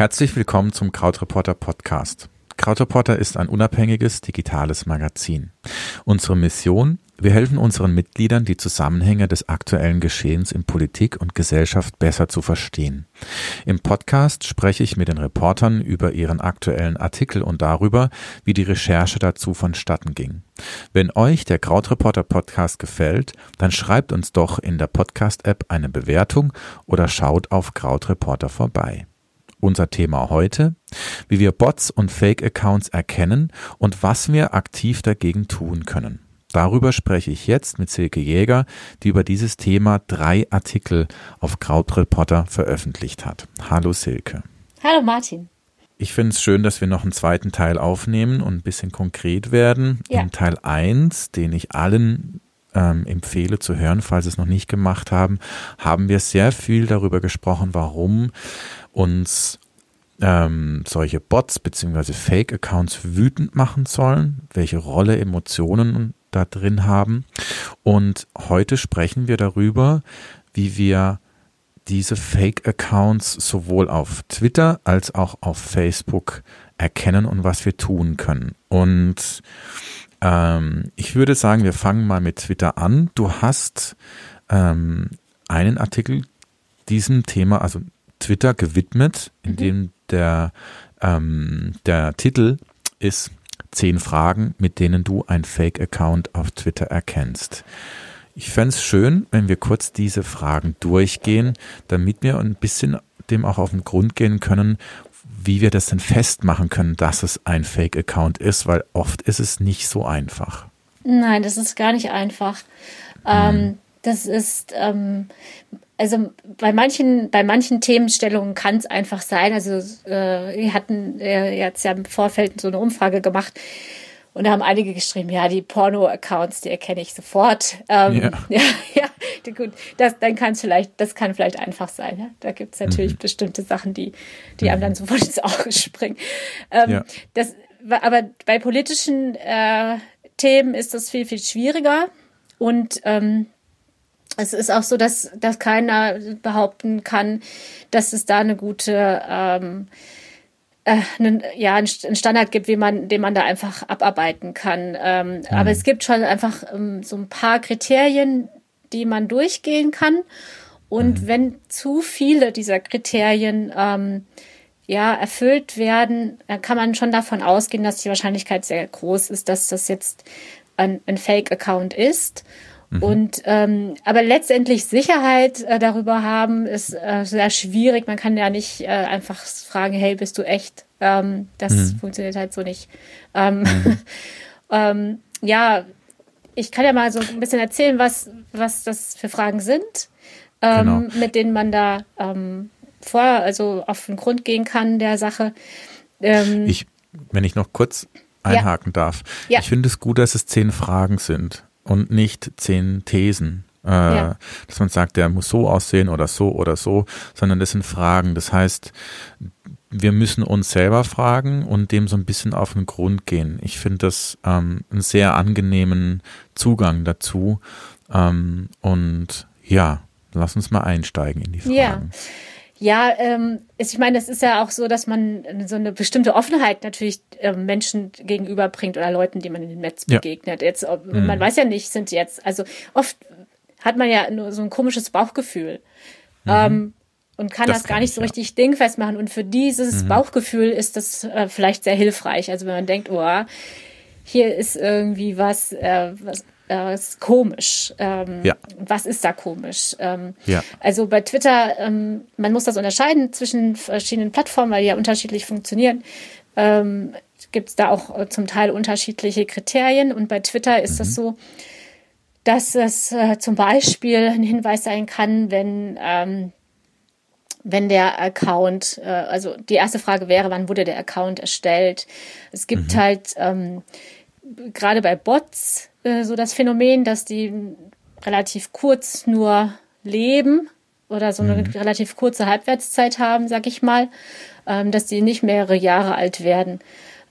Herzlich willkommen zum Krautreporter Podcast. Krautreporter ist ein unabhängiges digitales Magazin. Unsere Mission, wir helfen unseren Mitgliedern, die Zusammenhänge des aktuellen Geschehens in Politik und Gesellschaft besser zu verstehen. Im Podcast spreche ich mit den Reportern über ihren aktuellen Artikel und darüber, wie die Recherche dazu vonstatten ging. Wenn euch der Krautreporter Podcast gefällt, dann schreibt uns doch in der Podcast-App eine Bewertung oder schaut auf Krautreporter vorbei. Unser Thema heute, wie wir Bots und Fake-Accounts erkennen und was wir aktiv dagegen tun können. Darüber spreche ich jetzt mit Silke Jäger, die über dieses Thema drei Artikel auf Krautreporter veröffentlicht hat. Hallo Silke. Hallo Martin. Ich finde es schön, dass wir noch einen zweiten Teil aufnehmen und ein bisschen konkret werden. Ja. In Teil 1, den ich allen ähm, empfehle zu hören, falls sie es noch nicht gemacht haben, haben wir sehr viel darüber gesprochen, warum uns ähm, solche Bots bzw. Fake-Accounts wütend machen sollen, welche Rolle Emotionen da drin haben. Und heute sprechen wir darüber, wie wir diese Fake-Accounts sowohl auf Twitter als auch auf Facebook erkennen und was wir tun können. Und ähm, ich würde sagen, wir fangen mal mit Twitter an. Du hast ähm, einen Artikel diesem Thema, also Twitter gewidmet, in mhm. dem der, ähm, der Titel ist zehn Fragen, mit denen du ein Fake-Account auf Twitter erkennst. Ich fände es schön, wenn wir kurz diese Fragen durchgehen, damit wir ein bisschen dem auch auf den Grund gehen können, wie wir das denn festmachen können, dass es ein Fake-Account ist, weil oft ist es nicht so einfach. Nein, das ist gar nicht einfach. Ähm, hm. Das ist, ähm, also bei manchen, bei manchen Themenstellungen kann es einfach sein. Also äh, wir hatten äh, jetzt ja im Vorfeld so eine Umfrage gemacht und da haben einige geschrieben, ja, die Porno-Accounts, die erkenne ich sofort. Ähm, ja. ja, ja, gut, das, dann kann es vielleicht, das kann vielleicht einfach sein. Ja? Da gibt es natürlich mhm. bestimmte Sachen, die, die mhm. einem dann sofort ins Auge springen. Ähm, ja. das, aber bei politischen äh, Themen ist das viel, viel schwieriger. Und ähm, es ist auch so, dass, dass keiner behaupten kann, dass es da eine gute ähm, äh, einen, ja, einen Standard gibt, wie man, den man da einfach abarbeiten kann. Ähm, mhm. Aber es gibt schon einfach ähm, so ein paar Kriterien, die man durchgehen kann. Und mhm. wenn zu viele dieser Kriterien ähm, ja, erfüllt werden, dann kann man schon davon ausgehen, dass die Wahrscheinlichkeit sehr groß ist, dass das jetzt ein, ein Fake-Account ist. Mhm. Und ähm, aber letztendlich Sicherheit äh, darüber haben ist äh, sehr schwierig. Man kann ja nicht äh, einfach fragen, hey, bist du echt? Ähm, das mhm. funktioniert halt so nicht. Ähm, mhm. ähm, ja, ich kann ja mal so ein bisschen erzählen, was, was das für Fragen sind, ähm, genau. mit denen man da ähm, vor, also auf den Grund gehen kann der Sache. Ich, wenn ich noch kurz einhaken ja. darf. Ja. Ich finde es gut, dass es zehn Fragen sind und nicht zehn Thesen. Äh, ja. Dass man sagt, der muss so aussehen oder so oder so, sondern das sind Fragen. Das heißt, wir müssen uns selber fragen und dem so ein bisschen auf den Grund gehen. Ich finde das ähm, einen sehr angenehmen Zugang dazu. Ähm, und ja, lass uns mal einsteigen in die Fragen. Ja. Ja, ähm, ich meine, es ist ja auch so, dass man so eine bestimmte Offenheit natürlich äh, Menschen gegenüberbringt oder Leuten, die man in dem Netz begegnet. Ja. Jetzt, mhm. man weiß ja nicht, sind jetzt, also oft hat man ja nur so ein komisches Bauchgefühl. Mhm. Ähm, und kann das, das gar nicht ich, so richtig ja. dingfest machen. Und für dieses mhm. Bauchgefühl ist das äh, vielleicht sehr hilfreich. Also wenn man denkt, oh, hier ist irgendwie was, äh, was äh, ist komisch. Ähm, ja. Was ist da komisch? Ähm, ja. Also bei Twitter, ähm, man muss das unterscheiden zwischen verschiedenen Plattformen, weil die ja unterschiedlich funktionieren. Ähm, Gibt es da auch äh, zum Teil unterschiedliche Kriterien. Und bei Twitter ist mhm. das so, dass es äh, zum Beispiel ein Hinweis sein kann, wenn ähm, wenn der Account, äh, also die erste Frage wäre, wann wurde der Account erstellt? Es gibt mhm. halt ähm, gerade bei Bots äh, so das Phänomen, dass die relativ kurz nur leben oder so eine mhm. relativ kurze Halbwertszeit haben, sag ich mal, ähm, dass die nicht mehrere Jahre alt werden.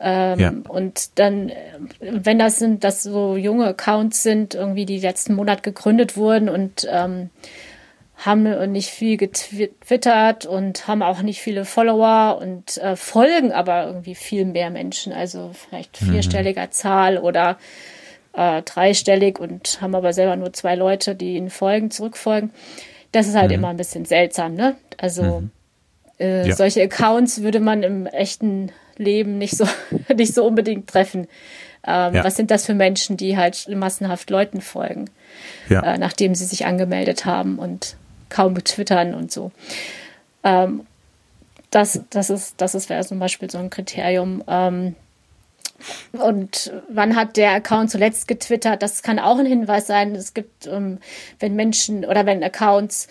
Ähm, ja. Und dann, äh, wenn das sind, dass so junge Accounts sind, irgendwie die letzten Monat gegründet wurden und ähm, haben nicht viel getwittert und haben auch nicht viele Follower und äh, folgen aber irgendwie viel mehr Menschen, also vielleicht mhm. vierstelliger mhm. Zahl oder äh, dreistellig und haben aber selber nur zwei Leute, die ihnen folgen, zurückfolgen. Das ist halt mhm. immer ein bisschen seltsam, ne? Also mhm. äh, ja. solche Accounts würde man im echten Leben nicht so nicht so unbedingt treffen. Ähm, ja. Was sind das für Menschen, die halt massenhaft Leuten folgen, ja. äh, nachdem sie sich angemeldet haben und kaum twittern und so. Ähm, das, das ist, das ist wäre zum Beispiel so ein Kriterium. Ähm, und wann hat der Account zuletzt getwittert? Das kann auch ein Hinweis sein. Es gibt, ähm, wenn Menschen oder wenn Accounts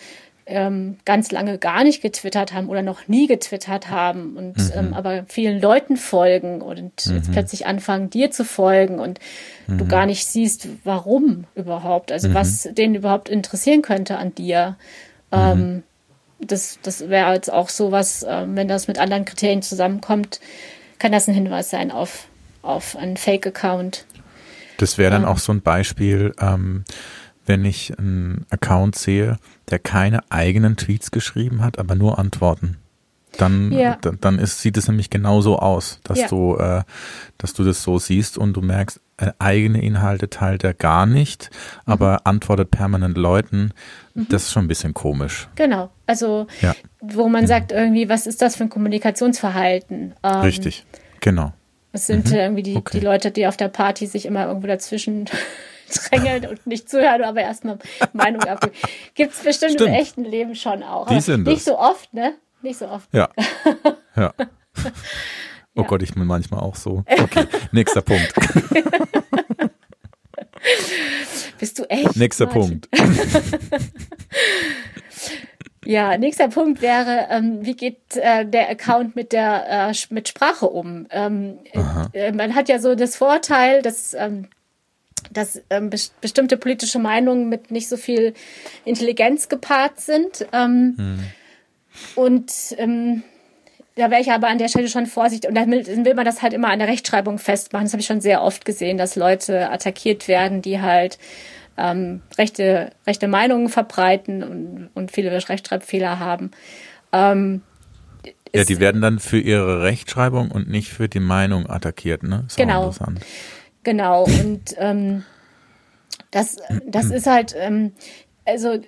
ähm, ganz lange gar nicht getwittert haben oder noch nie getwittert haben und mhm. ähm, aber vielen Leuten folgen und mhm. jetzt plötzlich anfangen, dir zu folgen und mhm. du gar nicht siehst, warum überhaupt, also was mhm. denen überhaupt interessieren könnte an dir. Ähm, mhm. das das wäre jetzt auch so was, äh, wenn das mit anderen Kriterien zusammenkommt, kann das ein Hinweis sein auf, auf einen Fake-Account. Das wäre dann ähm. auch so ein Beispiel, ähm, wenn ich einen Account sehe, der keine eigenen Tweets geschrieben hat, aber nur Antworten. Dann, ja. dann, dann ist, sieht es nämlich genauso aus, dass ja. du, äh, dass du das so siehst und du merkst, äh, eigene Inhalte teilt er gar nicht, mhm. aber antwortet permanent Leuten. Mhm. Das ist schon ein bisschen komisch. Genau. Also, ja. wo man mhm. sagt irgendwie, was ist das für ein Kommunikationsverhalten? Ähm, Richtig. Genau. Es sind mhm. irgendwie die, okay. die Leute, die auf der Party sich immer irgendwo dazwischen drängeln und nicht zuhören, aber erstmal Meinung abgeben. Gibt es bestimmt Stimmt. im echten Leben schon auch. Die sind nicht das. so oft, ne? Nicht so oft. Ja. Ja. Oh ja. Gott, ich bin manchmal auch so. Okay, nächster Punkt. Bist du echt? Nächster Martin? Punkt. Ja, nächster Punkt wäre, ähm, wie geht äh, der Account mit der äh, mit Sprache um? Ähm, äh, man hat ja so das Vorteil, dass ähm, dass ähm, be bestimmte politische Meinungen mit nicht so viel Intelligenz gepaart sind. Ähm, hm. Und ähm, da wäre ich aber an der Stelle schon vorsichtig. Und dann will, will, man das halt immer an der Rechtschreibung festmachen. Das habe ich schon sehr oft gesehen, dass Leute attackiert werden, die halt ähm, rechte, rechte Meinungen verbreiten und, und viele Rechtschreibfehler haben. Ähm, ja, die werden dann für ihre Rechtschreibung und nicht für die Meinung attackiert, ne? Ist genau. Genau. Und ähm, das, das ist halt, ähm, also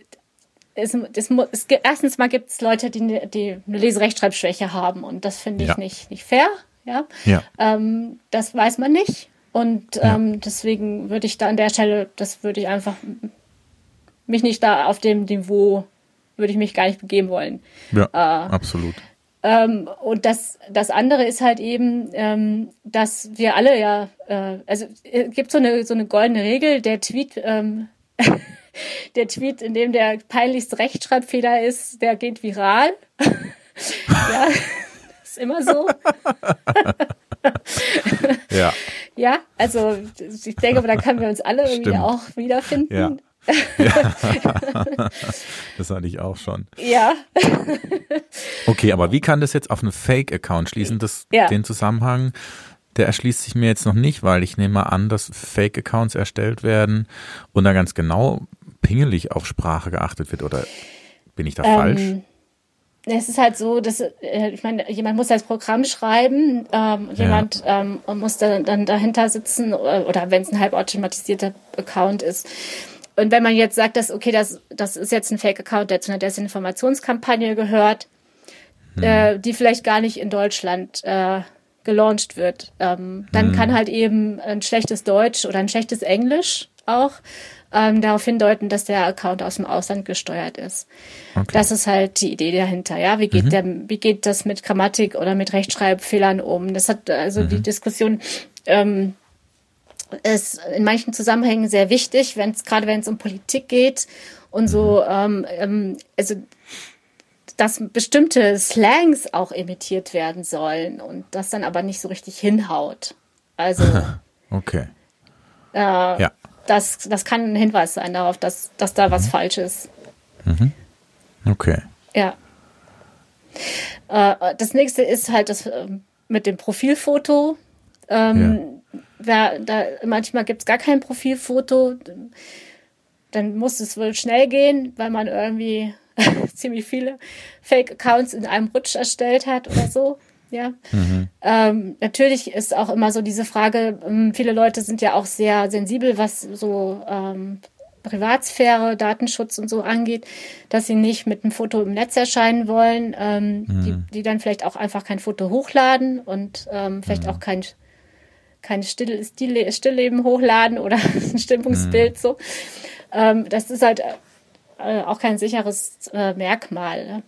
es, es, es, erstens mal gibt es Leute, die, ne, die eine Leserechtschreibschwäche haben und das finde ich ja. nicht, nicht fair. Ja. ja. Ähm, das weiß man nicht. Und ja. ähm, deswegen würde ich da an der Stelle, das würde ich einfach mich nicht da auf dem Niveau, würde ich mich gar nicht begeben wollen. Ja, äh, absolut. Ähm, und das, das andere ist halt eben, ähm, dass wir alle ja, äh, also es gibt so eine, so eine goldene Regel, der Tweet, ähm, der Tweet, in dem der peinlichste Rechtschreibfehler ist, der geht viral. ja, ist immer so. ja. Ja, also ich denke, da können wir uns alle irgendwie Stimmt. auch wiederfinden. Ja. ja. das hatte ich auch schon. Ja. okay, aber wie kann das jetzt auf einen Fake-Account schließen, das, ja. den Zusammenhang? Der erschließt sich mir jetzt noch nicht, weil ich nehme an, dass Fake-Accounts erstellt werden und da ganz genau pingelig auf Sprache geachtet wird. Oder bin ich da ähm, falsch? Es ist halt so, dass äh, ich meine, jemand muss das Programm schreiben, ähm, jemand ja. ähm, muss dann, dann dahinter sitzen oder, oder wenn es ein halbautomatisierter Account ist. Und wenn man jetzt sagt, dass okay, das das ist jetzt ein Fake-Account, der zu einer Desinformationskampagne gehört, hm. äh, die vielleicht gar nicht in Deutschland äh, gelauncht wird, ähm, dann hm. kann halt eben ein schlechtes Deutsch oder ein schlechtes Englisch auch ähm, darauf hindeuten, dass der Account aus dem Ausland gesteuert ist. Okay. Das ist halt die Idee dahinter. Ja, wie geht mhm. der, wie geht das mit Grammatik oder mit Rechtschreibfehlern um? Das hat also mhm. die Diskussion ähm, ist in manchen Zusammenhängen sehr wichtig, wenn es gerade wenn es um Politik geht und so. Mhm. Ähm, ähm, also dass bestimmte Slangs auch imitiert werden sollen und das dann aber nicht so richtig hinhaut. Also okay. Äh, ja das, das kann ein Hinweis sein darauf, dass, dass da was mhm. falsch ist. Mhm. Okay. Ja. Äh, das nächste ist halt das äh, mit dem Profilfoto. Ähm, ja. wer, da, manchmal gibt es gar kein Profilfoto. Dann muss es wohl schnell gehen, weil man irgendwie ziemlich viele Fake-Accounts in einem Rutsch erstellt hat oder so. Ja. Mhm. Ähm, natürlich ist auch immer so diese Frage, ähm, viele Leute sind ja auch sehr sensibel, was so ähm, Privatsphäre, Datenschutz und so angeht, dass sie nicht mit einem Foto im Netz erscheinen wollen, ähm, mhm. die, die dann vielleicht auch einfach kein Foto hochladen und ähm, vielleicht mhm. auch kein kein Still, Still, Stillleben hochladen oder ein Stimmungsbild mhm. so. Ähm, das ist halt äh, auch kein sicheres äh, Merkmal. Ne?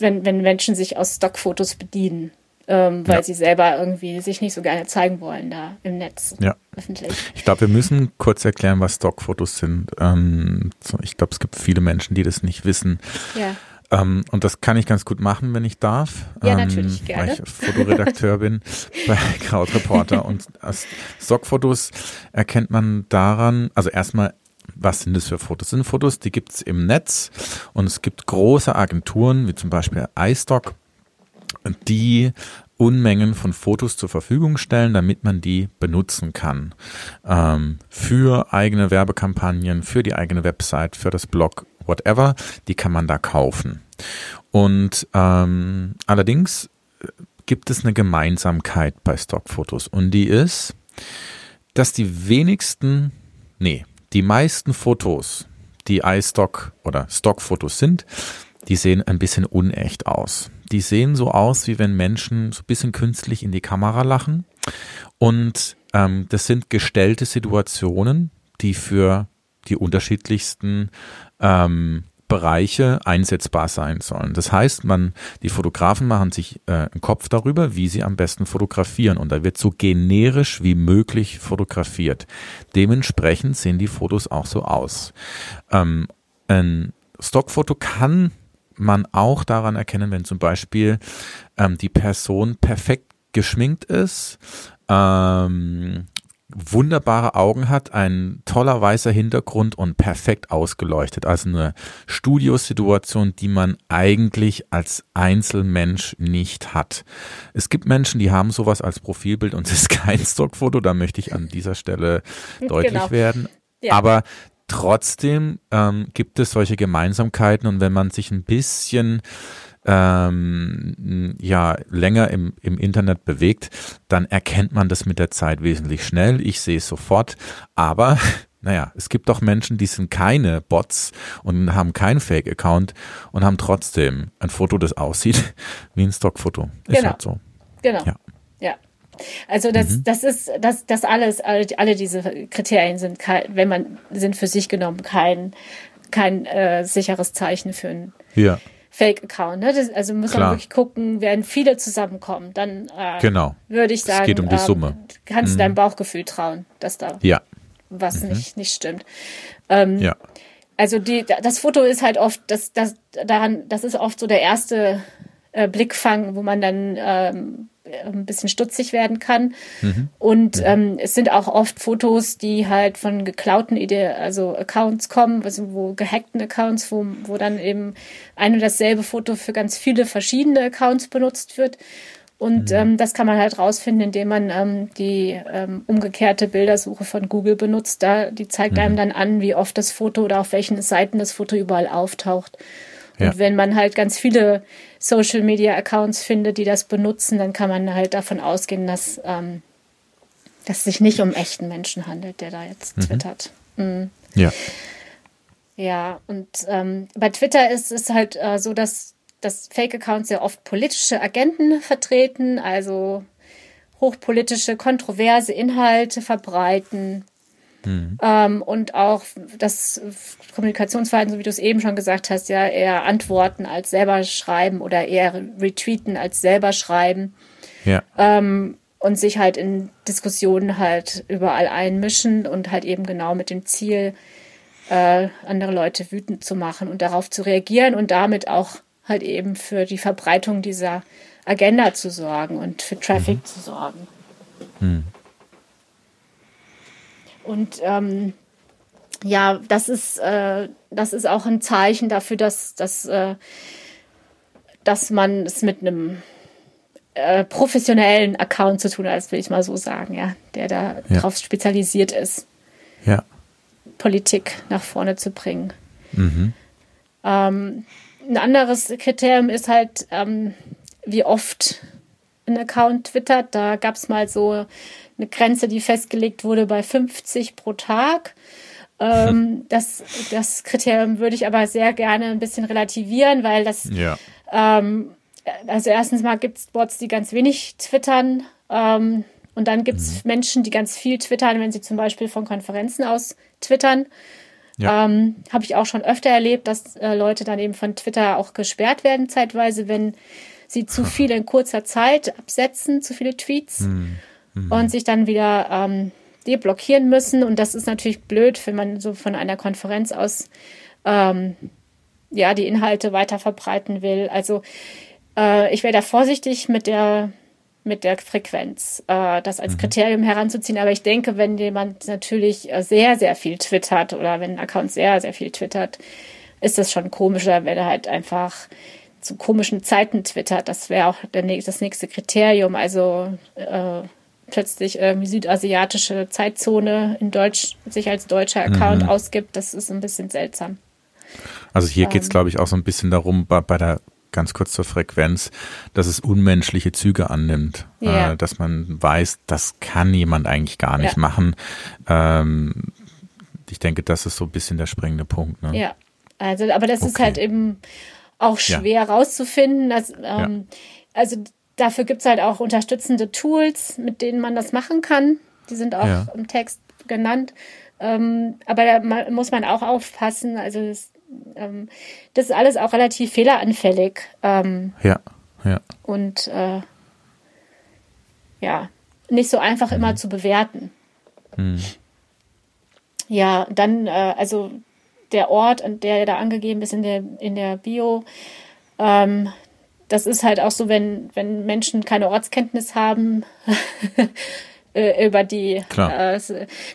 Wenn, wenn Menschen sich aus Stockfotos bedienen ähm, weil ja. sie selber irgendwie sich nicht so gerne zeigen wollen da im Netz. Ja. Öffentlich. Ich glaube, wir müssen kurz erklären, was Stockfotos sind. Ähm, ich glaube, es gibt viele Menschen, die das nicht wissen. Ja. Um, ähm, und das kann ich ganz gut machen, wenn ich darf. Ja, ähm, natürlich, gerne. Weil ich Fotoredakteur bin bei Krautreporter. Und Stockfotos erkennt man daran, also erstmal, was sind das für Fotos? Sind Fotos, die gibt es im Netz und es gibt große Agenturen, wie zum Beispiel iStock, die Unmengen von Fotos zur Verfügung stellen, damit man die benutzen kann. Ähm, für eigene Werbekampagnen, für die eigene Website, für das Blog, whatever, die kann man da kaufen. Und ähm, allerdings äh, gibt es eine Gemeinsamkeit bei Stockfotos und die ist, dass die wenigsten, nee, die meisten Fotos, die iStock oder Stockfotos sind, die sehen ein bisschen unecht aus. Die sehen so aus, wie wenn Menschen so ein bisschen künstlich in die Kamera lachen. Und ähm, das sind gestellte Situationen, die für die unterschiedlichsten ähm, Bereiche einsetzbar sein sollen. Das heißt, man, die Fotografen machen sich äh, einen Kopf darüber, wie sie am besten fotografieren und da wird so generisch wie möglich fotografiert. Dementsprechend sehen die Fotos auch so aus. Ähm, ein Stockfoto kann man auch daran erkennen, wenn zum Beispiel ähm, die Person perfekt geschminkt ist, ähm, wunderbare Augen hat, ein toller weißer Hintergrund und perfekt ausgeleuchtet. Also eine Studiosituation, die man eigentlich als Einzelmensch nicht hat. Es gibt Menschen, die haben sowas als Profilbild und es ist kein Stockfoto. Da möchte ich an dieser Stelle deutlich genau. werden. Ja. Aber Trotzdem ähm, gibt es solche Gemeinsamkeiten und wenn man sich ein bisschen ähm, ja länger im, im Internet bewegt, dann erkennt man das mit der Zeit wesentlich schnell. Ich sehe es sofort, aber naja, es gibt doch Menschen, die sind keine Bots und haben keinen Fake-Account und haben trotzdem ein Foto, das aussieht wie ein Stockfoto. Ist genau. halt so. Genau. Ja. ja. Also das, mhm. das ist, das, das alles, alle, alle diese Kriterien sind, kein, wenn man, sind für sich genommen kein, kein äh, sicheres Zeichen für ein ja. Fake-Account. Ne? Das, also muss Klar. man wirklich gucken, werden viele zusammenkommen, dann äh, genau. würde ich sagen, es geht um die ähm, Summe. kannst du mhm. deinem Bauchgefühl trauen, dass da ja. was mhm. nicht, nicht stimmt. Ähm, ja. Also die, das Foto ist halt oft, das, das, daran, das ist oft so der erste äh, Blickfang, wo man dann ähm, ein bisschen stutzig werden kann. Mhm. Und mhm. ähm, es sind auch oft Fotos, die halt von geklauten Ide also Accounts kommen, also wo gehackten Accounts, wo, wo dann eben ein und dasselbe Foto für ganz viele verschiedene Accounts benutzt wird. Und mhm. ähm, das kann man halt rausfinden, indem man ähm, die ähm, umgekehrte Bildersuche von Google benutzt. Da, die zeigt einem mhm. dann an, wie oft das Foto oder auf welchen Seiten das Foto überall auftaucht. Und ja. wenn man halt ganz viele Social Media Accounts findet, die das benutzen, dann kann man halt davon ausgehen, dass, ähm, dass es sich nicht um echten Menschen handelt, der da jetzt mhm. twittert. Mhm. Ja. Ja, und ähm, bei Twitter ist es halt äh, so, dass, dass Fake-Accounts sehr oft politische Agenten vertreten, also hochpolitische, kontroverse Inhalte verbreiten Mhm. Ähm, und auch das Kommunikationsverhalten, so wie du es eben schon gesagt hast, ja eher antworten als selber schreiben oder eher retweeten als selber schreiben. Ja. Ähm, und sich halt in Diskussionen halt überall einmischen und halt eben genau mit dem Ziel, äh, andere Leute wütend zu machen und darauf zu reagieren und damit auch halt eben für die Verbreitung dieser Agenda zu sorgen und für Traffic mhm. zu sorgen. Mhm. Und ähm, ja, das ist, äh, das ist auch ein Zeichen dafür, dass, dass, äh, dass man es mit einem äh, professionellen Account zu tun hat, will ich mal so sagen, ja, der da ja. drauf spezialisiert ist, ja. Politik nach vorne zu bringen. Mhm. Ähm, ein anderes Kriterium ist halt, ähm, wie oft ein Account twittert. Da gab es mal so eine Grenze, die festgelegt wurde bei 50 pro Tag. Ähm, das, das Kriterium würde ich aber sehr gerne ein bisschen relativieren, weil das, ja. ähm, also erstens mal gibt es Bots, die ganz wenig twittern. Ähm, und dann gibt es mhm. Menschen, die ganz viel twittern, wenn sie zum Beispiel von Konferenzen aus twittern. Ja. Ähm, Habe ich auch schon öfter erlebt, dass äh, Leute dann eben von Twitter auch gesperrt werden, zeitweise, wenn sie zu viel in kurzer Zeit absetzen, zu viele Tweets mhm. Mhm. und sich dann wieder ähm, deblockieren müssen. Und das ist natürlich blöd, wenn man so von einer Konferenz aus ähm, ja die Inhalte weiter verbreiten will. Also äh, ich wäre da vorsichtig mit der mit der Frequenz, äh, das als mhm. Kriterium heranzuziehen. Aber ich denke, wenn jemand natürlich äh, sehr, sehr viel twittert oder wenn ein Account sehr, sehr viel twittert, ist das schon komischer, wenn er halt einfach zu komischen Zeiten twittert. Das wäre auch der, das nächste Kriterium. Also äh, plötzlich irgendwie südasiatische Zeitzone in Deutsch sich als deutscher Account mhm. ausgibt, das ist ein bisschen seltsam. Also hier ähm, geht es, glaube ich, auch so ein bisschen darum, bei, bei der ganz kurz zur Frequenz, dass es unmenschliche Züge annimmt, ja. äh, dass man weiß, das kann jemand eigentlich gar nicht ja. machen. Ähm, ich denke, das ist so ein bisschen der springende Punkt. Ne? Ja, also, aber das okay. ist halt eben auch schwer ja. rauszufinden. Dass, ähm, Also dafür gibt es halt auch unterstützende Tools, mit denen man das machen kann. Die sind auch im Text genannt. Ähm, aber da muss man auch aufpassen. Also das, ähm, das ist alles auch relativ fehleranfällig. Ähm, ja, ja. Und äh, ja, nicht so einfach mhm. immer zu bewerten. Mhm. Ja, dann, äh, also der Ort, der da angegeben ist in der, in der Bio, ähm, das ist halt auch so, wenn, wenn Menschen keine Ortskenntnis haben äh, über die, äh,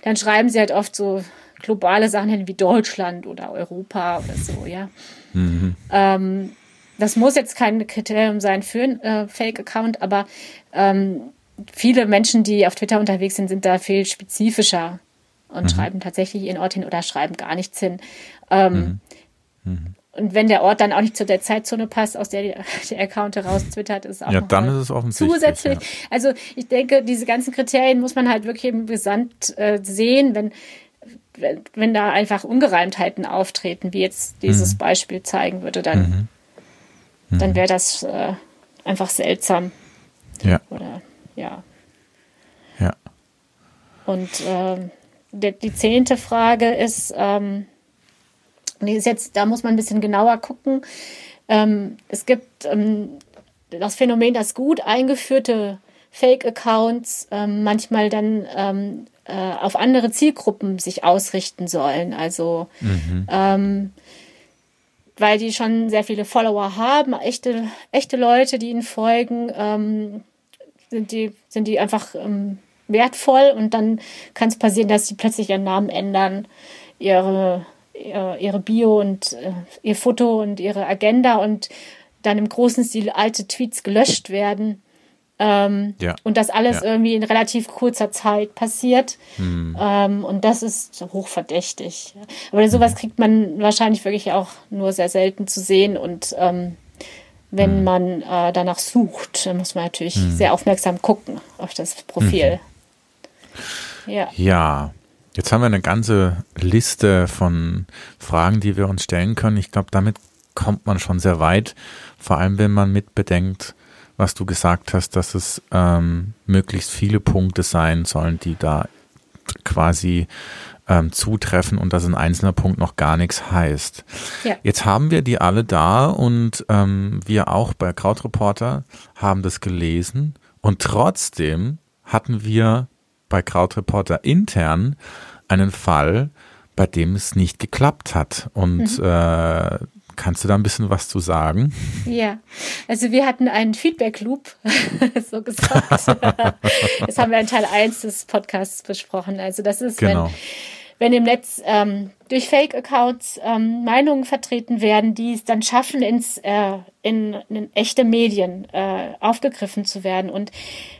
dann schreiben sie halt oft so globale Sachen hin wie Deutschland oder Europa oder so, ja. Mhm. Ähm, das muss jetzt kein Kriterium sein für einen äh, Fake-Account, aber ähm, viele Menschen, die auf Twitter unterwegs sind, sind da viel spezifischer und mhm. schreiben tatsächlich ihren Ort hin oder schreiben gar nichts hin. Ähm, mhm. mhm. Und wenn der Ort dann auch nicht zu der Zeitzone passt, aus der der Account heraus twittert, ist es auch ja, dann ist es offensichtlich, zusätzlich. Ja. Also ich denke, diese ganzen Kriterien muss man halt wirklich im Gesamt äh, sehen, wenn wenn, wenn da einfach Ungereimtheiten auftreten, wie jetzt dieses mhm. Beispiel zeigen würde, dann, mhm. Mhm. dann wäre das äh, einfach seltsam. Ja. Oder ja. Ja. Und ähm, die, die zehnte Frage ist, ähm, die ist jetzt, da muss man ein bisschen genauer gucken. Ähm, es gibt ähm, das Phänomen, dass gut eingeführte Fake-Accounts ähm, manchmal dann ähm, äh, auf andere Zielgruppen sich ausrichten sollen. Also mhm. ähm, weil die schon sehr viele Follower haben, echte, echte Leute, die ihnen folgen, ähm, sind, die, sind die einfach wertvoll und dann kann es passieren, dass sie plötzlich ihren Namen ändern, ihre, ihre, ihre Bio und äh, ihr Foto und ihre Agenda und dann im großen Stil alte Tweets gelöscht werden. Ähm, ja. Und das alles ja. irgendwie in relativ kurzer Zeit passiert. Hm. Ähm, und das ist hochverdächtig. Aber sowas hm. kriegt man wahrscheinlich wirklich auch nur sehr selten zu sehen. Und ähm, wenn hm. man äh, danach sucht, dann muss man natürlich hm. sehr aufmerksam gucken auf das Profil. Mhm. Ja. ja. Jetzt haben wir eine ganze Liste von Fragen, die wir uns stellen können. Ich glaube, damit kommt man schon sehr weit. Vor allem, wenn man mitbedenkt, was du gesagt hast, dass es ähm, möglichst viele Punkte sein sollen, die da quasi ähm, zutreffen und dass ein einzelner Punkt noch gar nichts heißt. Ja. Jetzt haben wir die alle da und ähm, wir auch bei Krautreporter haben das gelesen und trotzdem hatten wir bei Krautreporter intern einen Fall, bei dem es nicht geklappt hat. Und mhm. äh, Kannst du da ein bisschen was zu sagen? Ja, also wir hatten einen Feedback-Loop, so gesagt. das haben wir in Teil 1 des Podcasts besprochen. Also das ist, genau. wenn, wenn im Netz ähm, durch Fake-Accounts ähm, Meinungen vertreten werden, die es dann schaffen, ins, äh, in, in echte Medien äh, aufgegriffen zu werden. Und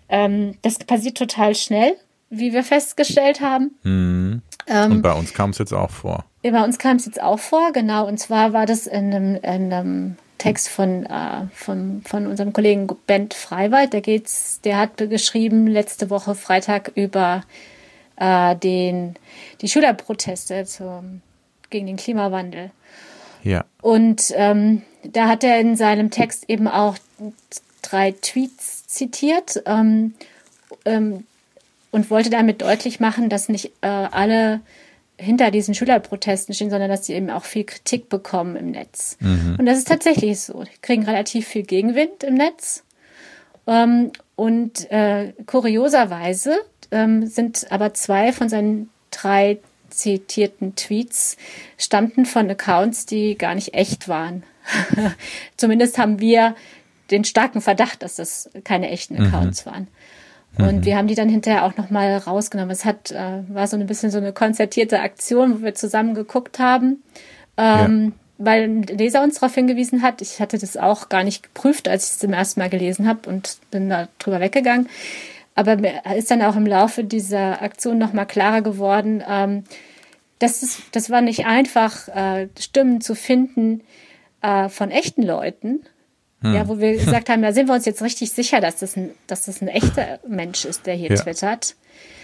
ähm, das passiert total schnell, wie wir festgestellt haben. Mhm. Und bei uns kam es jetzt auch vor. bei uns kam es jetzt auch vor, genau. Und zwar war das in einem, in einem Text von, äh, von, von unserem Kollegen Bent Freiwald. Der geht's, der hat geschrieben letzte Woche Freitag über äh, den, die Schülerproteste zum, gegen den Klimawandel. Ja. Und ähm, da hat er in seinem Text eben auch drei Tweets zitiert ähm, ähm, und wollte damit deutlich machen, dass nicht äh, alle hinter diesen Schülerprotesten stehen, sondern dass sie eben auch viel Kritik bekommen im Netz. Mhm. Und das ist tatsächlich so. Die kriegen relativ viel Gegenwind im Netz. Ähm, und äh, kurioserweise ähm, sind aber zwei von seinen drei zitierten Tweets stammten von Accounts, die gar nicht echt waren. Zumindest haben wir den starken Verdacht, dass das keine echten. Accounts mhm. waren. Und mhm. wir haben die dann hinterher auch nochmal rausgenommen. Es hat, äh, war so ein bisschen so eine konzertierte Aktion, wo wir zusammen geguckt haben. Ähm, ja. Weil ein Leser uns darauf hingewiesen hat, ich hatte das auch gar nicht geprüft, als ich es zum ersten Mal gelesen habe und bin da drüber weggegangen. Aber mir ist dann auch im Laufe dieser Aktion nochmal klarer geworden, ähm, das, ist, das war nicht einfach, äh, Stimmen zu finden äh, von echten Leuten, hm. Ja, wo wir gesagt haben, da sind wir uns jetzt richtig sicher, dass das ein, dass das ein echter Mensch ist, der hier ja. twittert.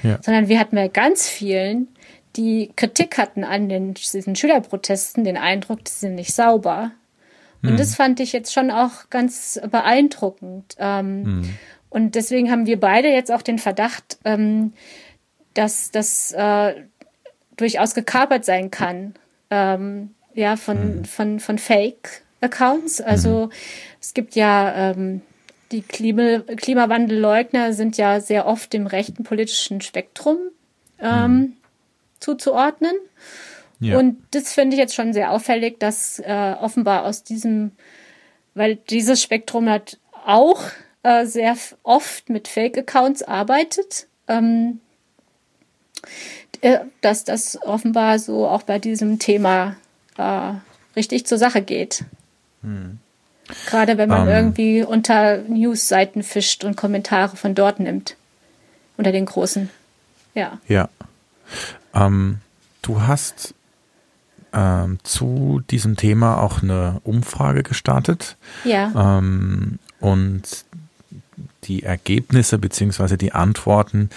Ja. Sondern wir hatten bei ganz vielen, die Kritik hatten an den, diesen Schülerprotesten, den Eindruck, die sind nicht sauber. Und hm. das fand ich jetzt schon auch ganz beeindruckend. Ähm, hm. Und deswegen haben wir beide jetzt auch den Verdacht, ähm, dass das äh, durchaus gekapert sein kann. Ähm, ja, von, hm. von, von Fake-Accounts. Also mhm. Es gibt ja ähm, die Klima Klimawandelleugner sind ja sehr oft dem rechten politischen Spektrum ähm, mhm. zuzuordnen. Ja. Und das finde ich jetzt schon sehr auffällig, dass äh, offenbar aus diesem, weil dieses Spektrum hat auch äh, sehr oft mit Fake-Accounts arbeitet, ähm, äh, dass das offenbar so auch bei diesem Thema äh, richtig zur Sache geht. Hm. Gerade wenn man um, ähm. irgendwie unter News-Seiten fischt und Kommentare von dort nimmt. Unter den großen. Ja. Ja. Ähm, du hast ähm, zu diesem Thema auch eine Umfrage gestartet. Ja. Ähm, und die Ergebnisse bzw. die Antworten,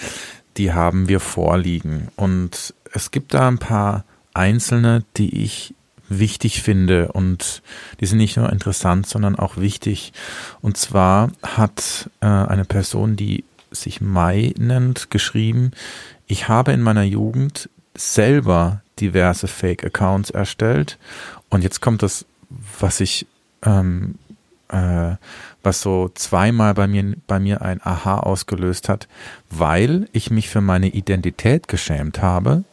die haben wir vorliegen. Und es gibt da ein paar einzelne, die ich wichtig finde und die sind nicht nur interessant, sondern auch wichtig. Und zwar hat äh, eine Person, die sich Mai nennt, geschrieben, ich habe in meiner Jugend selber diverse Fake-Accounts erstellt und jetzt kommt das, was ich ähm, äh, was so zweimal bei mir, bei mir ein Aha ausgelöst hat, weil ich mich für meine Identität geschämt habe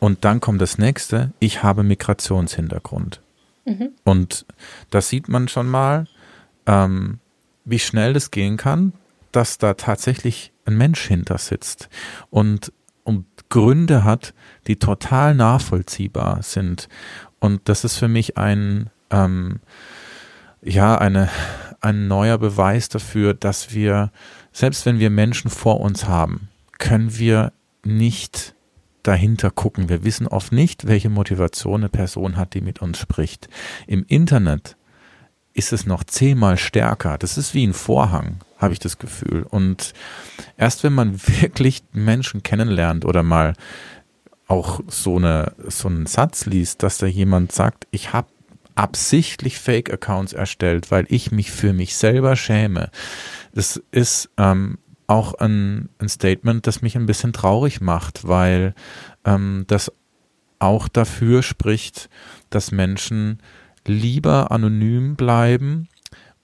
und dann kommt das nächste, ich habe Migrationshintergrund. Mhm. Und das sieht man schon mal, ähm, wie schnell das gehen kann, dass da tatsächlich ein Mensch hinter sitzt und, und Gründe hat, die total nachvollziehbar sind. Und das ist für mich ein, ähm, ja, eine, ein neuer Beweis dafür, dass wir, selbst wenn wir Menschen vor uns haben, können wir nicht dahinter gucken. Wir wissen oft nicht, welche Motivation eine Person hat, die mit uns spricht. Im Internet ist es noch zehnmal stärker. Das ist wie ein Vorhang, habe ich das Gefühl. Und erst wenn man wirklich Menschen kennenlernt oder mal auch so, eine, so einen Satz liest, dass da jemand sagt, ich habe absichtlich Fake-Accounts erstellt, weil ich mich für mich selber schäme. Das ist ähm, auch ein, ein Statement, das mich ein bisschen traurig macht, weil ähm, das auch dafür spricht, dass Menschen lieber anonym bleiben,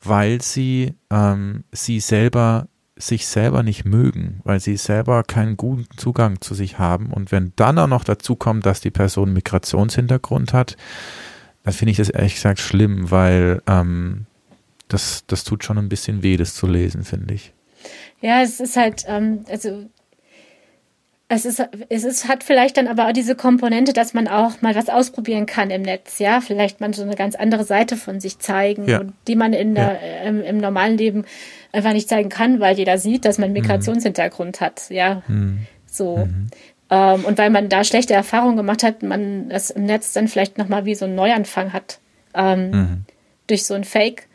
weil sie ähm, sie selber sich selber nicht mögen, weil sie selber keinen guten Zugang zu sich haben. Und wenn dann auch noch dazu kommt, dass die Person Migrationshintergrund hat, dann finde ich das ehrlich gesagt schlimm, weil ähm, das, das tut schon ein bisschen weh, das zu lesen, finde ich. Ja, es ist halt, ähm, also es ist, es ist, hat vielleicht dann aber auch diese Komponente, dass man auch mal was ausprobieren kann im Netz, ja, vielleicht man so eine ganz andere Seite von sich zeigen, ja. die man in der, ja. im, im, normalen Leben einfach nicht zeigen kann, weil jeder sieht, dass man mhm. Migrationshintergrund mhm. hat, ja. Mhm. So. Mhm. Ähm, und weil man da schlechte Erfahrungen gemacht hat, man das im Netz dann vielleicht nochmal wie so einen Neuanfang hat. Ähm, mhm. Durch so ein Fake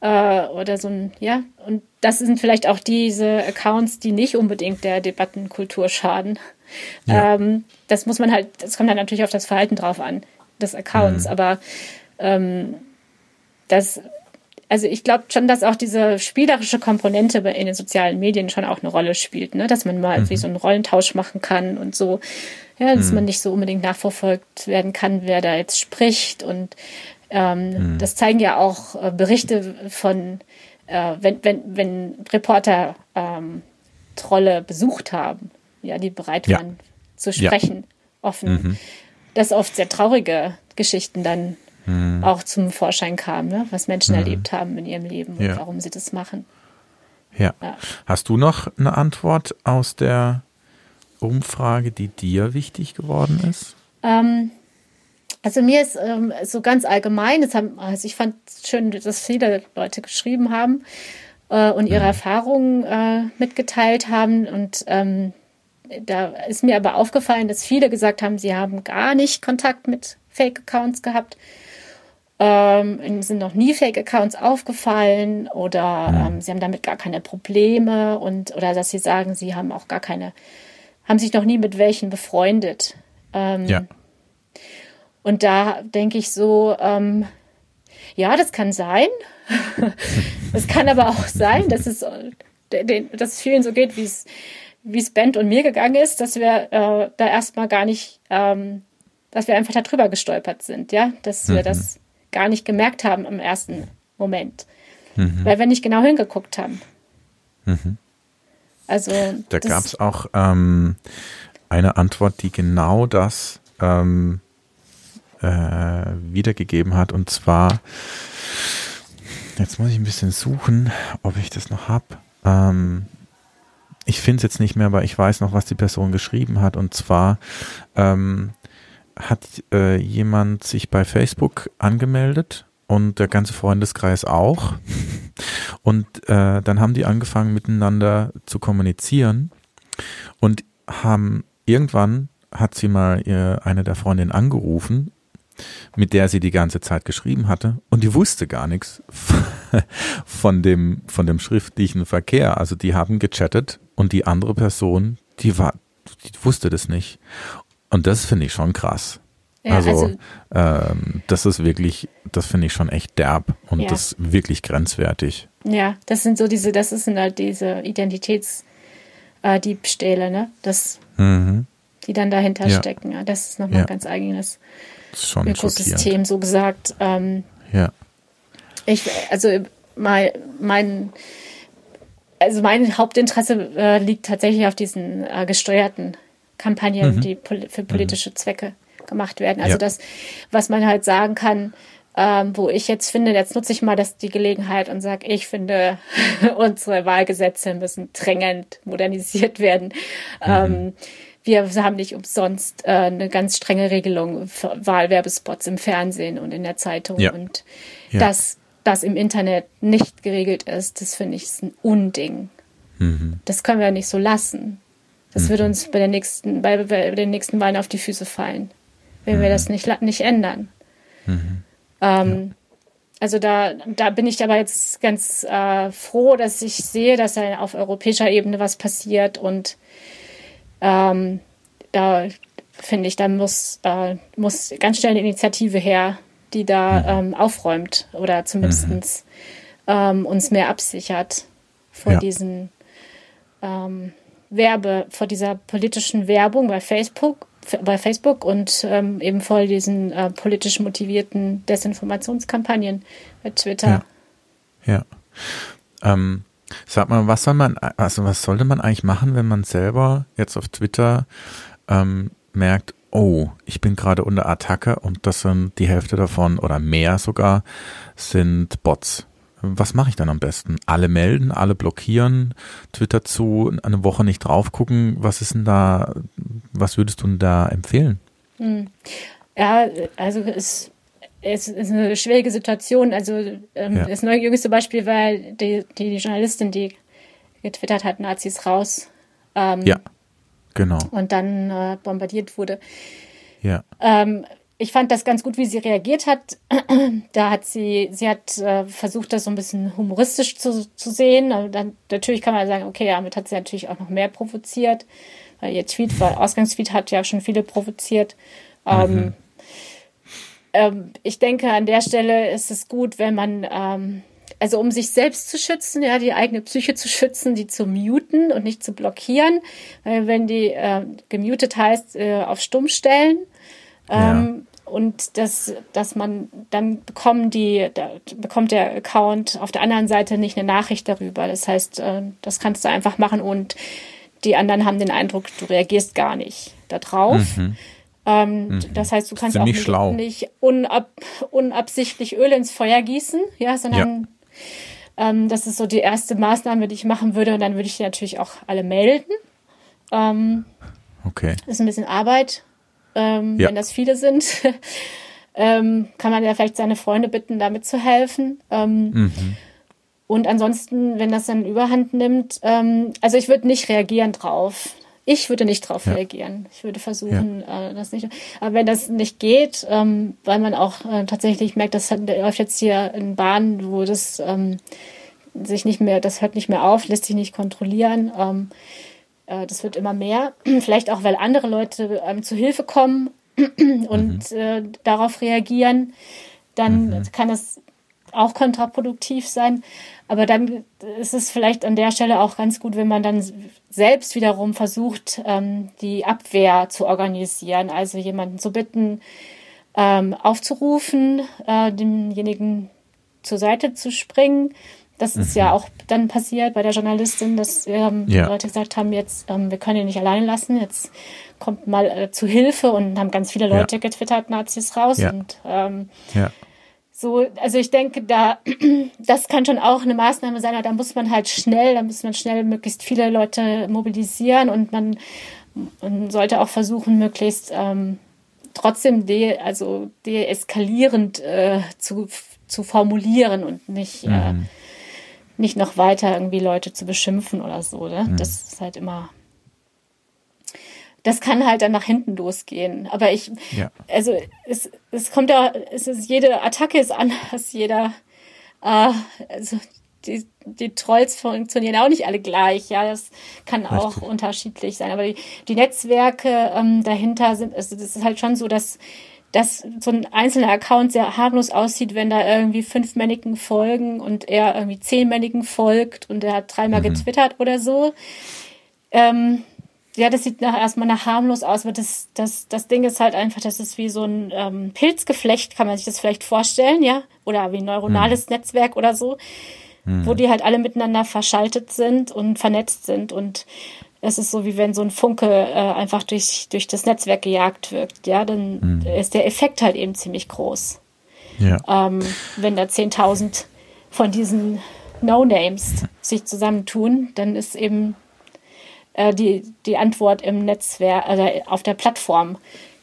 äh, oder so ein, ja. Und das sind vielleicht auch diese Accounts, die nicht unbedingt der Debattenkultur schaden. Ja. Ähm, das muss man halt, das kommt dann natürlich auf das Verhalten drauf an, des Accounts. Mhm. Aber ähm, das also ich glaube schon, dass auch diese spielerische Komponente in den sozialen Medien schon auch eine Rolle spielt, ne? dass man mal mhm. wie so einen Rollentausch machen kann und so, ja, dass mhm. man nicht so unbedingt nachverfolgt werden kann, wer da jetzt spricht. Und ähm, mhm. das zeigen ja auch äh, Berichte von, äh, wenn, wenn, wenn Reporter ähm, Trolle besucht haben, ja, die bereit waren ja. zu sprechen, ja. offen, mhm. dass oft sehr traurige Geschichten dann mhm. auch zum Vorschein kam, ne? was Menschen mhm. erlebt haben in ihrem Leben und warum sie das machen. Ja. ja. Hast du noch eine Antwort aus der Umfrage, die dir wichtig geworden ist? Ähm, also mir ist ähm, so ganz allgemein, haben, also ich fand es schön, dass viele Leute geschrieben haben äh, und ihre. Erfahrungen äh, mitgeteilt haben. Und ähm, da ist mir aber aufgefallen, dass viele gesagt haben, sie haben gar nicht Kontakt mit Fake-Accounts gehabt ähm, sind noch nie Fake-Accounts aufgefallen oder ähm, sie haben damit gar keine Probleme und oder dass sie sagen, sie haben auch gar keine, haben sich noch nie mit welchen befreundet. Ähm, ja. Und da denke ich so, ähm, ja, das kann sein. Es kann aber auch sein, dass es, dass es vielen so geht, wie es, wie es Bent und mir gegangen ist, dass wir äh, da erstmal gar nicht, ähm, dass wir einfach darüber gestolpert sind, ja, dass wir mhm. das gar nicht gemerkt haben im ersten Moment, mhm. weil wir nicht genau hingeguckt haben. Mhm. Also da gab es auch ähm, eine Antwort, die genau das ähm, äh, wiedergegeben hat und zwar jetzt muss ich ein bisschen suchen, ob ich das noch habe. Ähm, ich finde es jetzt nicht mehr, aber ich weiß noch, was die Person geschrieben hat. Und zwar ähm, hat äh, jemand sich bei Facebook angemeldet und der ganze Freundeskreis auch. Und äh, dann haben die angefangen miteinander zu kommunizieren und haben irgendwann hat sie mal ihr, eine der Freundinnen angerufen, mit der sie die ganze Zeit geschrieben hatte und die wusste gar nichts von dem von dem schriftlichen Verkehr. Also die haben gechattet und die andere Person, die war, die wusste das nicht. Und das finde ich schon krass. Ja, also, also ähm, das ist wirklich, das finde ich schon echt derb und ja. das wirklich grenzwertig. Ja, das sind so diese, das sind halt diese Identitätsdiebstähle, äh, ne? Das, mhm. die dann dahinter ja. stecken. Das ist nochmal ja. ganz eigenes Ökosystem, so gesagt. Ähm, ja. Ich, also mein, mein, also mein Hauptinteresse äh, liegt tatsächlich auf diesen äh, gesteuerten Kampagnen, mhm. die pol für politische mhm. Zwecke gemacht werden. Also ja. das, was man halt sagen kann, ähm, wo ich jetzt finde, jetzt nutze ich mal das, die Gelegenheit und sage, ich finde, unsere Wahlgesetze müssen drängend modernisiert werden. Mhm. Ähm, wir haben nicht umsonst äh, eine ganz strenge Regelung für Wahlwerbespots im Fernsehen und in der Zeitung. Ja. Und ja. dass das im Internet nicht geregelt ist, das finde ich ist ein Unding. Mhm. Das können wir nicht so lassen. Das mhm. würde uns bei, der nächsten, bei, bei den nächsten Wahlen auf die Füße fallen, wenn mhm. wir das nicht, nicht ändern. Mhm. Ähm, ja. Also da, da bin ich aber jetzt ganz äh, froh, dass ich sehe, dass da auf europäischer Ebene was passiert und ähm, da finde ich, da muss, äh, muss ganz schnell eine Initiative her, die da mhm. ähm, aufräumt oder zumindest mhm. ähm, uns mehr absichert vor ja. diesen ähm, Werbe, vor dieser politischen Werbung bei Facebook, bei Facebook und ähm, eben vor diesen äh, politisch motivierten Desinformationskampagnen bei Twitter. Ja. ja. Ähm, sag mal, was soll man, also was sollte man eigentlich machen, wenn man selber jetzt auf Twitter ähm, merkt, oh, ich bin gerade unter Attacke und das sind die Hälfte davon oder mehr sogar sind Bots was mache ich dann am besten? Alle melden, alle blockieren, Twitter zu, eine Woche nicht drauf gucken. Was ist denn da, was würdest du denn da empfehlen? Hm. Ja, also es, es ist eine schwierige Situation. Also ähm, ja. das neue jüngste Beispiel war die, die, die, Journalistin, die getwittert hat, Nazis raus. Ähm, ja. Genau. Und dann äh, bombardiert wurde. Ja. Ähm, ich fand das ganz gut, wie sie reagiert hat. da hat sie, sie hat äh, versucht, das so ein bisschen humoristisch zu, zu sehen. Aber dann, natürlich kann man sagen, okay, damit hat sie natürlich auch noch mehr provoziert. Weil ihr Tweet, weil Ausgangstweet hat ja schon viele provoziert. Ähm, mhm. Ähm, ich denke, an der Stelle ist es gut, wenn man ähm, also um sich selbst zu schützen, ja, die eigene Psyche zu schützen, die zu muten und nicht zu blockieren. Weil wenn die äh, gemutet heißt, äh, auf Stumm stellen. Ähm, ja. Und das, dass man dann bekommen die, da bekommt der Account auf der anderen Seite nicht eine Nachricht darüber. Das heißt, äh, das kannst du einfach machen und die anderen haben den Eindruck, du reagierst gar nicht darauf. Mhm. Ähm, mhm. Das heißt, du kannst auch nicht, nicht unab, unabsichtlich Öl ins Feuer gießen, ja, sondern ja. Ähm, das ist so die erste Maßnahme, die ich machen würde. Und dann würde ich die natürlich auch alle melden. Ähm, okay. Das ist ein bisschen Arbeit, ähm, ja. wenn das viele sind. ähm, kann man ja vielleicht seine Freunde bitten, damit zu helfen. Ähm, mhm. Und ansonsten, wenn das dann Überhand nimmt, also ich würde nicht reagieren drauf. Ich würde nicht darauf ja. reagieren. Ich würde versuchen, ja. äh, das nicht. Aber wenn das nicht geht, ähm, weil man auch äh, tatsächlich merkt, das hat, läuft jetzt hier in Bahnen, wo das ähm, sich nicht mehr, das hört nicht mehr auf, lässt sich nicht kontrollieren. Ähm, äh, das wird immer mehr. Vielleicht auch, weil andere Leute ähm, zu Hilfe kommen und mhm. äh, darauf reagieren. Dann mhm. kann das auch kontraproduktiv sein. Aber dann ist es vielleicht an der Stelle auch ganz gut, wenn man dann selbst wiederum versucht, ähm, die Abwehr zu organisieren. Also jemanden zu bitten, ähm, aufzurufen, äh, demjenigen zur Seite zu springen. Das mhm. ist ja mhm. auch dann passiert bei der Journalistin, dass ähm, ja. Leute gesagt haben, jetzt, ähm, wir können ihn nicht alleine lassen, jetzt kommt mal äh, zu Hilfe und haben ganz viele Leute ja. getwittert, Nazis raus. Ja. Und ähm, ja so, also ich denke, da, das kann schon auch eine Maßnahme sein, aber da muss man halt schnell, da muss man schnell möglichst viele Leute mobilisieren und man, man sollte auch versuchen, möglichst ähm, trotzdem de, also deeskalierend äh, zu, zu formulieren und nicht, äh, mhm. äh, nicht noch weiter irgendwie Leute zu beschimpfen oder so. Ne? Mhm. Das ist halt immer das kann halt dann nach hinten losgehen. Aber ich, ja. also es, es kommt ja, es ist, jede Attacke ist anders, jeder, äh, also die, die Trolls funktionieren auch nicht alle gleich, ja, das kann Richtig. auch unterschiedlich sein. Aber die, die Netzwerke ähm, dahinter sind, also das ist halt schon so, dass dass so ein einzelner Account sehr harmlos aussieht, wenn da irgendwie fünfmännigen folgen und er irgendwie zehnmännigen folgt und er hat dreimal mhm. getwittert oder so. Ähm, ja, das sieht nach, erstmal nach harmlos aus, aber das, das, das Ding ist halt einfach, das ist wie so ein ähm, Pilzgeflecht, kann man sich das vielleicht vorstellen, ja? Oder wie ein neuronales hm. Netzwerk oder so, hm. wo die halt alle miteinander verschaltet sind und vernetzt sind. Und es ist so, wie wenn so ein Funke äh, einfach durch, durch das Netzwerk gejagt wird, ja? Dann hm. ist der Effekt halt eben ziemlich groß. Ja. Ähm, wenn da 10.000 von diesen No-Names sich zusammentun, dann ist eben äh, die, die Antwort im Netzwerk, also auf der Plattform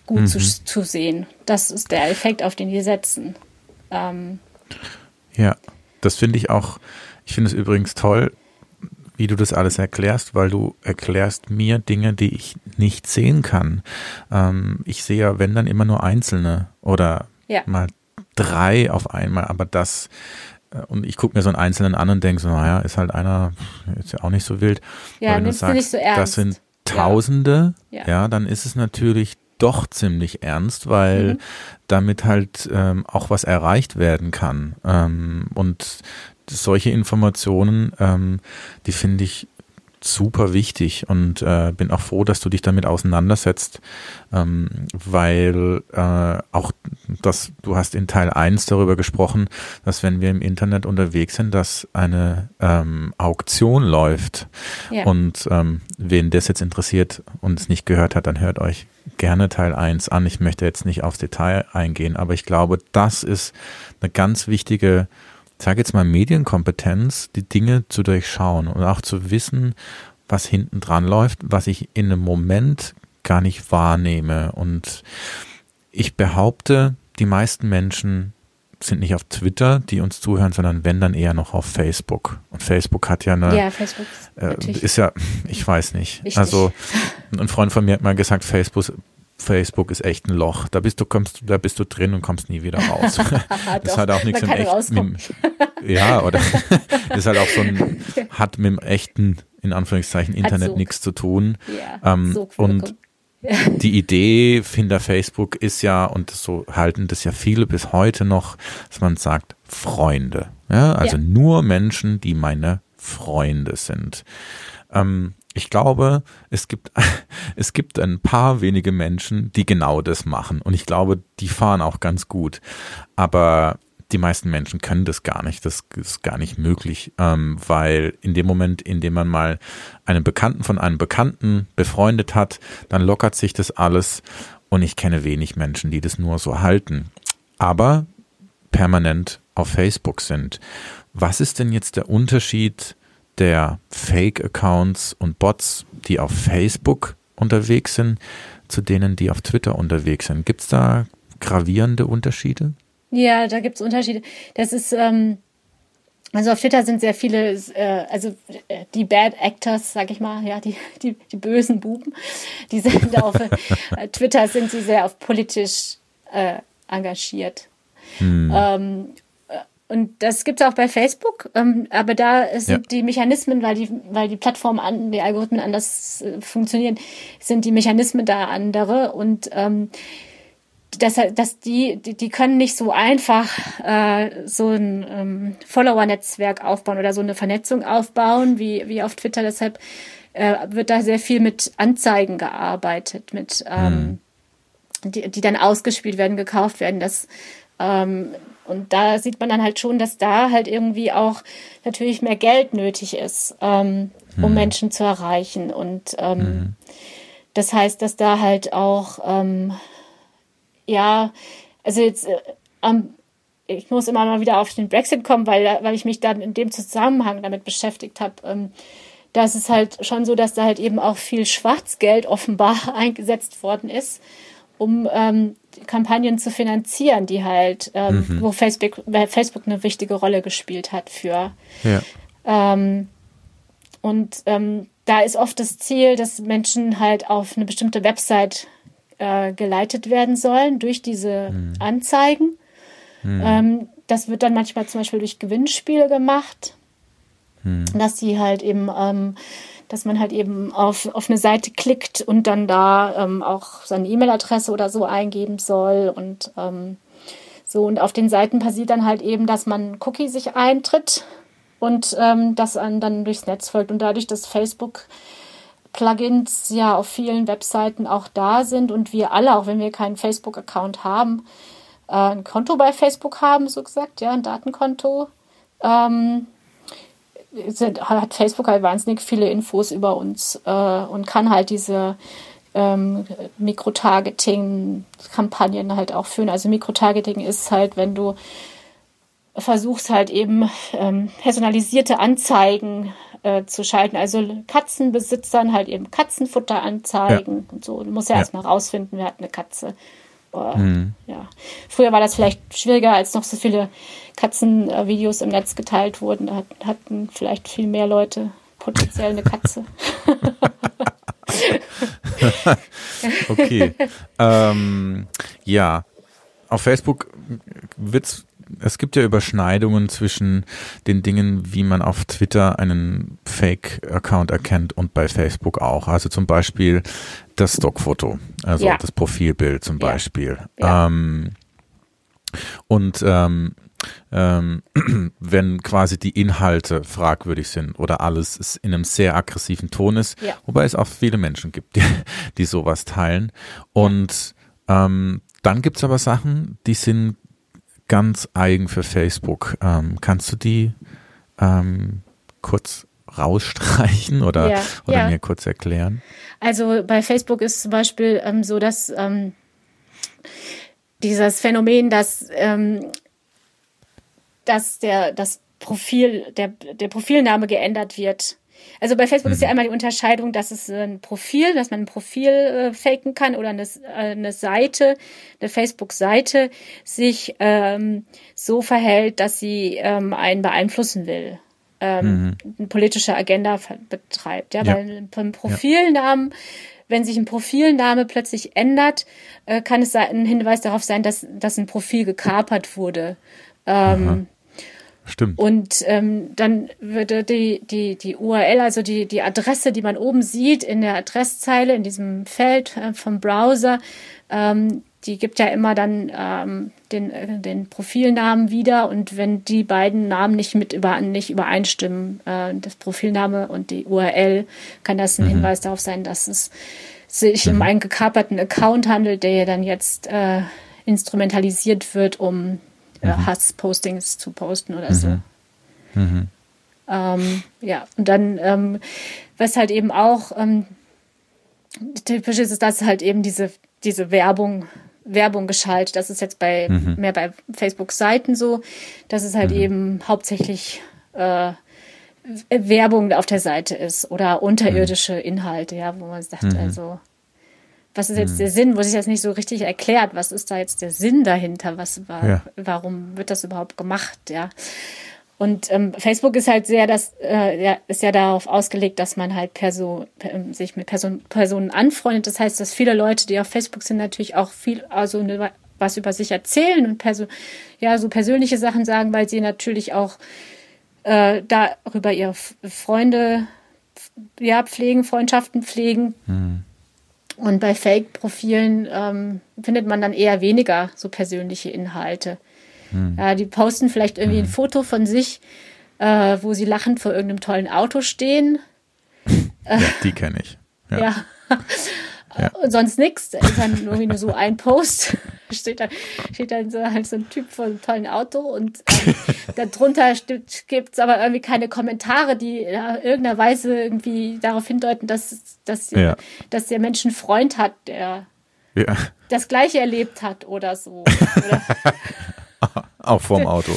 gut mhm. zu, zu sehen. Das ist der Effekt, auf den wir setzen. Ähm, ja, das finde ich auch, ich finde es übrigens toll, wie du das alles erklärst, weil du erklärst mir Dinge, die ich nicht sehen kann. Ähm, ich sehe ja, wenn dann immer nur einzelne oder ja. mal drei auf einmal, aber das und ich gucke mir so einen Einzelnen an und denke so, naja, ist halt einer, ist ja auch nicht so wild. Ja, wenn du sagst, so das sind Tausende, ja. ja. ja, dann ist es natürlich doch ziemlich ernst, weil mhm. damit halt ähm, auch was erreicht werden kann. Ähm, und solche Informationen, ähm, die finde ich super wichtig und äh, bin auch froh, dass du dich damit auseinandersetzt, ähm, weil äh, auch das, du hast in Teil 1 darüber gesprochen, dass wenn wir im Internet unterwegs sind, dass eine ähm, Auktion läuft. Ja. Und ähm, wen das jetzt interessiert und es nicht gehört hat, dann hört euch gerne Teil 1 an. Ich möchte jetzt nicht aufs Detail eingehen, aber ich glaube, das ist eine ganz wichtige sage jetzt mal Medienkompetenz, die Dinge zu durchschauen und auch zu wissen, was hinten dran läuft, was ich in einem Moment gar nicht wahrnehme. Und ich behaupte, die meisten Menschen sind nicht auf Twitter, die uns zuhören, sondern wenn dann eher noch auf Facebook. Und Facebook hat ja eine. Ja, Facebook äh, ist ja, ich weiß nicht. Wichtig. Also ein Freund von mir hat mal gesagt, Facebook, Facebook ist echt ein Loch. Da bist du kommst, da bist du drin und kommst nie wieder raus. das hat auch nichts mit echt, mit, ja, oder das ist halt auch so ein hat mit dem echten in Anführungszeichen Internet nichts zu tun. Ja, ähm, und die Idee hinter Facebook ist ja, und so halten das ja viele bis heute noch, dass man sagt, Freunde. Ja, also ja. nur Menschen, die meine Freunde sind. Ähm, ich glaube, es gibt, es gibt ein paar wenige Menschen, die genau das machen. Und ich glaube, die fahren auch ganz gut. Aber die meisten Menschen können das gar nicht. Das ist gar nicht möglich, ähm, weil in dem Moment, in dem man mal einen Bekannten von einem Bekannten befreundet hat, dann lockert sich das alles und ich kenne wenig Menschen, die das nur so halten. Aber permanent auf Facebook sind. Was ist denn jetzt der Unterschied der Fake-Accounts und Bots, die auf Facebook unterwegs sind, zu denen, die auf Twitter unterwegs sind? Gibt es da gravierende Unterschiede? Ja, da gibt es Unterschiede. Das ist, ähm, also auf Twitter sind sehr viele, äh, also äh, die Bad Actors, sag ich mal, ja, die, die, die bösen Buben, die sind auf äh, Twitter sind sie sehr auf politisch äh, engagiert. Hm. Ähm, äh, und das gibt es auch bei Facebook, ähm, aber da sind ja. die Mechanismen, weil die, weil die Plattformen an, die Algorithmen anders äh, funktionieren, sind die Mechanismen da andere und ähm, dass, dass die, die, die können nicht so einfach äh, so ein ähm, Follower-Netzwerk aufbauen oder so eine Vernetzung aufbauen wie, wie auf Twitter. Deshalb äh, wird da sehr viel mit Anzeigen gearbeitet, mit ähm, hm. die, die dann ausgespielt werden, gekauft werden. Das ähm, und da sieht man dann halt schon, dass da halt irgendwie auch natürlich mehr Geld nötig ist, ähm, um hm. Menschen zu erreichen. Und ähm, hm. das heißt, dass da halt auch ähm, ja, also jetzt äh, ähm, ich muss immer mal wieder auf den Brexit kommen, weil, weil ich mich dann in dem Zusammenhang damit beschäftigt habe. Ähm, da ist es halt schon so, dass da halt eben auch viel Schwarzgeld offenbar eingesetzt worden ist, um ähm, Kampagnen zu finanzieren, die halt, ähm, mhm. wo Facebook, Facebook eine wichtige Rolle gespielt hat für. Ja. Ähm, und ähm, da ist oft das Ziel, dass Menschen halt auf eine bestimmte Website äh, geleitet werden sollen durch diese mhm. Anzeigen. Mhm. Ähm, das wird dann manchmal zum Beispiel durch Gewinnspiele gemacht, mhm. dass sie halt eben, ähm, dass man halt eben auf, auf eine Seite klickt und dann da ähm, auch seine E-Mail-Adresse oder so eingeben soll und ähm, so. Und auf den Seiten passiert dann halt eben, dass man Cookie sich eintritt und ähm, das dann durchs Netz folgt. Und dadurch, dass Facebook Plugins ja auf vielen Webseiten auch da sind und wir alle, auch wenn wir keinen Facebook-Account haben, äh, ein Konto bei Facebook haben, so gesagt, ja, ein Datenkonto, ähm, sind, hat Facebook halt wahnsinnig viele Infos über uns äh, und kann halt diese ähm, Mikrotargeting-Kampagnen halt auch führen. Also Mikrotargeting ist halt, wenn du versuchst halt eben ähm, personalisierte Anzeigen äh, zu schalten. Also Katzenbesitzern halt eben Katzenfutter anzeigen ja. und so. Du musst ja, ja. erstmal rausfinden, wer hat eine Katze. Mhm. ja. Früher war das vielleicht schwieriger, als noch so viele Katzenvideos im Netz geteilt wurden. Da hatten vielleicht viel mehr Leute potenziell eine Katze. okay. ähm, ja, auf Facebook wird es es gibt ja Überschneidungen zwischen den Dingen, wie man auf Twitter einen Fake-Account erkennt und bei Facebook auch. Also zum Beispiel das Stockfoto, also ja. das Profilbild zum Beispiel. Ja. Ähm, und ähm, ähm, wenn quasi die Inhalte fragwürdig sind oder alles in einem sehr aggressiven Ton ist, ja. wobei es auch viele Menschen gibt, die, die sowas teilen. Und ähm, dann gibt's aber Sachen, die sind ganz eigen für Facebook. Ähm, kannst du die ähm, kurz rausstreichen oder, ja, oder ja. mir kurz erklären? Also bei Facebook ist zum Beispiel ähm, so, dass ähm, dieses Phänomen, dass, ähm, dass der, das Profil, der, der Profilname geändert wird, Also bei Facebook mhm. ist ja mhm. einmal die Unterscheidung, dass es ein Profil, dass man ein Profil äh, faken kann oder eine, äh, eine Seite, eine Facebook-Seite sich ähm, so verhält, dass sie ähm, einen beeinflussen will. Ähm, mhm. eine politische Agenda betreibt. Ja, ja. weil beim Profilnamen ja wenn sich ein Profilname plötzlich ändert, äh, kann es ein Hinweis darauf sein, dass, dass ein Profil gekapert wurde. Ähm, Stimmt. Und ähm, dann würde die, die, die URL, also die, die Adresse, die man oben sieht in der Adresszeile, in diesem Feld äh, vom Browser, ähm, die gibt ja immer dann ähm, den, äh, den Profilnamen wieder und wenn die beiden Namen nicht mit über, nicht übereinstimmen, äh, das Profilname und die URL, kann das ein mhm. Hinweis darauf sein, dass es sich mhm. um einen gekaperten Account handelt, der ja dann jetzt äh, instrumentalisiert wird, um mhm. Hasspostings zu posten oder so. Mhm. mhm. Ähm, ja, und dann, ähm, was halt eben auch ähm, typisch ist, ist, dass halt eben diese, diese Werbung, Werbung geschaltet. Das ist jetzt bei mhm. mehr bei Facebook-Seiten so, dass es halt mhm. eben hauptsächlich äh, Werbung auf der Seite ist oder unterirdische mhm. Inhalte, ja, wo man sagt, also was ist jetzt hm. der Sinn, wo sich das nicht so richtig erklärt, was ist da jetzt der Sinn dahinter, was war, ja. warum wird das überhaupt gemacht, ja. Und ähm, Facebook ist halt sehr, das äh, ja, ist ja darauf ausgelegt, dass man halt Person, äh, sich mit Person, Personen anfreundet. Das heißt, dass viele Leute, die auf Facebook sind, natürlich auch viel, also ne, was über sich erzählen und Perso ja so persönliche Sachen sagen, weil sie natürlich auch äh, darüber ihre Freunde ja pflegen, Freundschaften pflegen. Mhm. Und bei Fake-Profilen ähm, findet man dann eher weniger so persönliche Inhalte. Hm. Ja, die posten vielleicht irgendwie hm. ein Foto von sich, äh, wo sie lachend vor irgendeinem tollen Auto stehen. Ja, die kenne ich. Ja. ja. Ja. Sonst nichts. Ist dann irgendwie nur so ein Post. steht da, steht dann so, halt so ein Typ vor einem tollen Auto und ähm, darunter gibt es aber irgendwie keine Kommentare, die in irgendeiner Weise irgendwie darauf hindeuten, dass, dass, ja. dass der Mensch einen Freund hat, der ja. das Gleiche erlebt hat oder so. Oder Auch vorm Auto.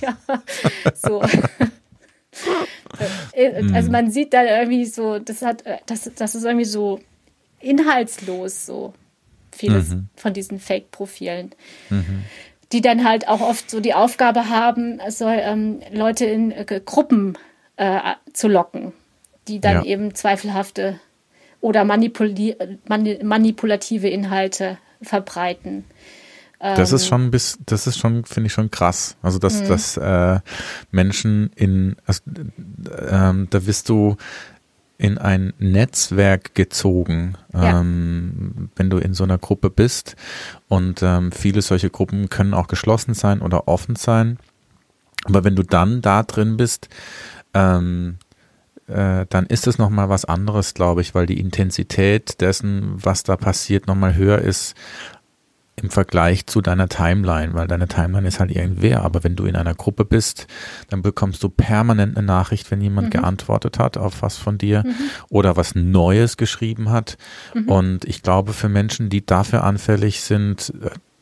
ja, so. Äh, also man sieht da irgendwie so, das hat, das, das ist irgendwie so inhaltslos so vieles mhm. von diesen Fake-Profilen. Mhm. Die dann halt auch oft so die Aufgabe haben, also, ähm, Leute in äh, Gruppen äh, zu locken, die dann ja. eben zweifelhafte oder manipuli manipulative Inhalte verbreiten. Das ist ähm, schon bis, das ist schon, finde ich schon krass. Also dass, mhm. dass äh, Menschen in, also, äh, da wirst du in ein Netzwerk gezogen, ja. ähm, wenn du in so einer Gruppe bist. Und ähm, viele solche Gruppen können auch geschlossen sein oder offen sein. Aber wenn du dann da drin bist, ähm, äh, dann ist es nochmal was anderes, glaube ich, weil die Intensität dessen, was da passiert, nochmal höher ist im Vergleich zu deiner Timeline, weil deine Timeline ist halt irgendwer. Aber wenn du in einer Gruppe bist, dann bekommst du permanent eine Nachricht, wenn jemand mhm. geantwortet hat auf was von dir mhm. oder was Neues geschrieben hat. Mhm. Und ich glaube, für Menschen, die dafür anfällig sind,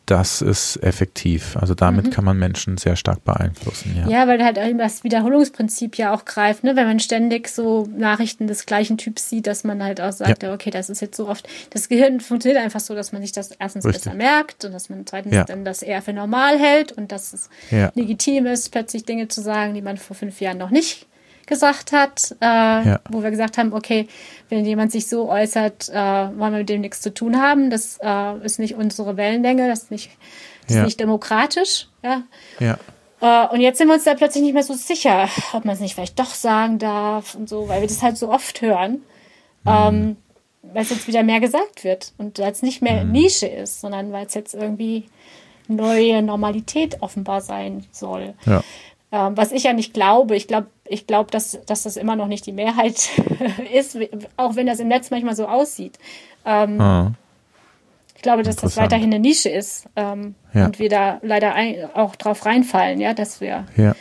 das ist effektiv. Also damit mhm. kann man Menschen sehr stark beeinflussen. Ja, ja weil halt das Wiederholungsprinzip ja auch greift, ne? wenn man ständig so Nachrichten des gleichen Typs sieht, dass man halt auch sagt, ja. okay, das ist jetzt so oft. Das Gehirn funktioniert einfach so, dass man sich das erstens Richtig. besser merkt und dass man zweitens ja. dann das eher für normal hält und dass es legitim ist, plötzlich Dinge zu sagen, die man vor fünf Jahren noch nicht gesagt hat, äh, ja. wo wir gesagt haben, okay, wenn jemand sich so äußert, äh, wollen wir mit dem nichts zu tun haben. Das äh, ist nicht unsere Wellenlänge, das ist nicht, das ja. ist nicht demokratisch. Ja. ja. Äh, und jetzt sind wir uns da plötzlich nicht mehr so sicher, ob man es nicht vielleicht doch sagen darf und so, weil wir das halt so oft hören. Mhm. Ähm, weil es jetzt wieder mehr gesagt wird und weil es nicht mehr mhm. Nische ist, sondern weil es jetzt irgendwie neue Normalität offenbar sein soll. Ja. Ähm, was ich ja nicht glaube. Ich glaube, ich glaube, dass, dass das immer noch nicht die Mehrheit ist, auch wenn das im Netz manchmal so aussieht. Ähm, ah. Ich glaube, dass das weiterhin eine Nische ist ähm, ja. und wir da leider ein, auch drauf reinfallen, ja, dass wir ja.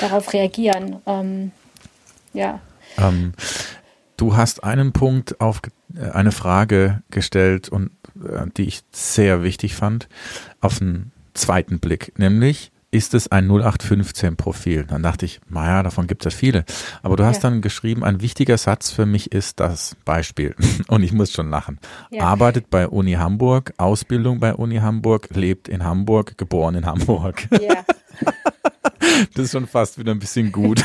darauf reagieren. Ähm, ja. Ähm, du hast einen Punkt auf äh, eine Frage gestellt und äh, die ich sehr wichtig fand, auf einen zweiten Blick, nämlich ist es ein 0815-Profil? Dann dachte ich, naja, davon gibt es ja viele. Aber du hast ja. dann geschrieben, ein wichtiger Satz für mich ist das Beispiel. Und ich muss schon lachen. Ja. Arbeitet bei Uni Hamburg, Ausbildung bei Uni Hamburg, lebt in Hamburg, geboren in Hamburg. Ja. Das ist schon fast wieder ein bisschen gut.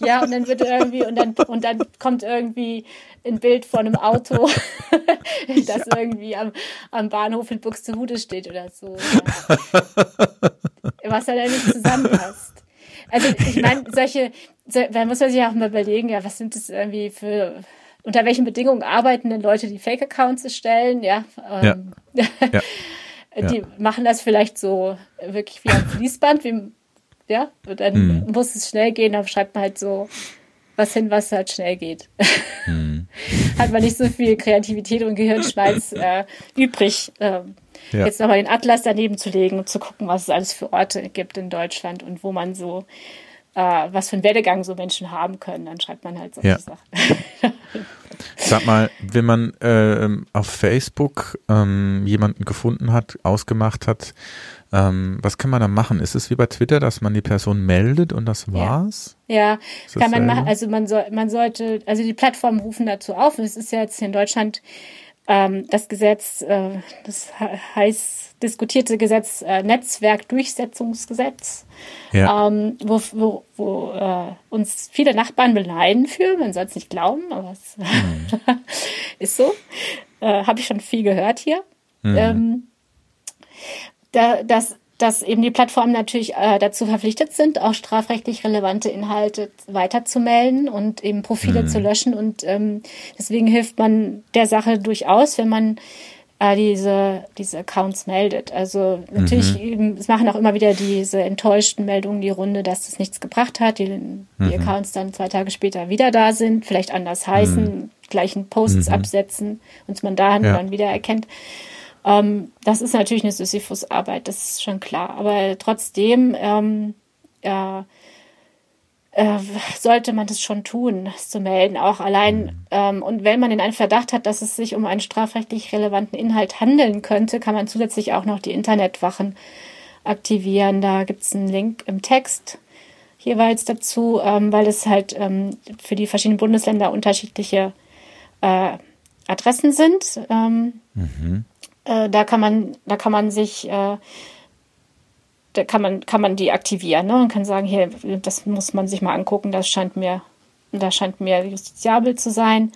Ja, und dann wird irgendwie, und dann, und dann kommt irgendwie ein Bild von einem Auto, das ja. irgendwie am, am Bahnhof in Buxtehude steht oder so. Was da nicht zusammenpasst. Also ich meine, solche, da muss man sich auch mal überlegen, ja, was sind das irgendwie für, unter welchen Bedingungen arbeiten denn Leute, die Fake-Accounts erstellen, ja. Ähm, ja. ja. Die machen das vielleicht so wirklich wie ein Fließband, wie ja, und dann hm. muss es schnell gehen, dann schreibt man halt so was hin, was halt schnell geht. Hm. Hat man nicht so viel Kreativität und Gehirnschmalz äh, übrig, ähm, ja. jetzt nochmal den Atlas daneben zu legen und zu gucken, was es alles für Orte gibt in Deutschland und wo man so, äh, was für einen Werdegang so Menschen haben können. Dann schreibt man halt solche ja. Sachen. Sag mal, wenn man äh, auf Facebook ähm, jemanden gefunden hat, ausgemacht hat, ähm, was kann man da machen? Ist es wie bei Twitter, dass man die Person meldet und das war's? Ja, ja kann man machen. Also man soll, man sollte, also die Plattformen rufen dazu auf. Es ist ja jetzt in Deutschland ähm, das Gesetz, äh, das heißt diskutierte Gesetz, äh, Netzwerkdurchsetzungsgesetz, ja. ähm, wo, wo, wo äh, uns viele Nachbarn beneiden für. Man soll es nicht glauben, aber es mhm. ist so. Äh, Habe ich schon viel gehört hier. Mhm. Ähm, da, dass, dass eben die Plattformen natürlich äh, dazu verpflichtet sind, auch strafrechtlich relevante Inhalte weiterzumelden und eben Profile mhm. zu löschen. Und ähm, deswegen hilft man der Sache durchaus, wenn man äh, diese, diese Accounts meldet. Also natürlich, mhm. es machen auch immer wieder diese enttäuschten Meldungen die Runde, dass das nichts gebracht hat, die, mhm. die Accounts dann zwei Tage später wieder da sind, vielleicht anders heißen, mhm. gleichen Posts mhm. absetzen, uns man da ja. dann wieder erkennt. Ähm, das ist natürlich eine Sisyphus-Arbeit, das ist schon klar. Aber trotzdem ähm, äh, äh, sollte man das schon tun, das zu melden, auch allein. Ähm, und wenn man den einen Verdacht hat, dass es sich um einen strafrechtlich relevanten Inhalt handeln könnte, kann man zusätzlich auch noch die Internetwachen aktivieren. Da gibt es einen Link im Text jeweils dazu, ähm, weil es halt ähm, für die verschiedenen Bundesländer unterschiedliche äh, Adressen sind. Ähm, mhm. Äh, da kann man, da kann man sich, äh, da kann man, kann man die aktivieren ne? und kann sagen, hier, das muss man sich mal angucken, das scheint mir, das scheint mir justiziabel zu sein.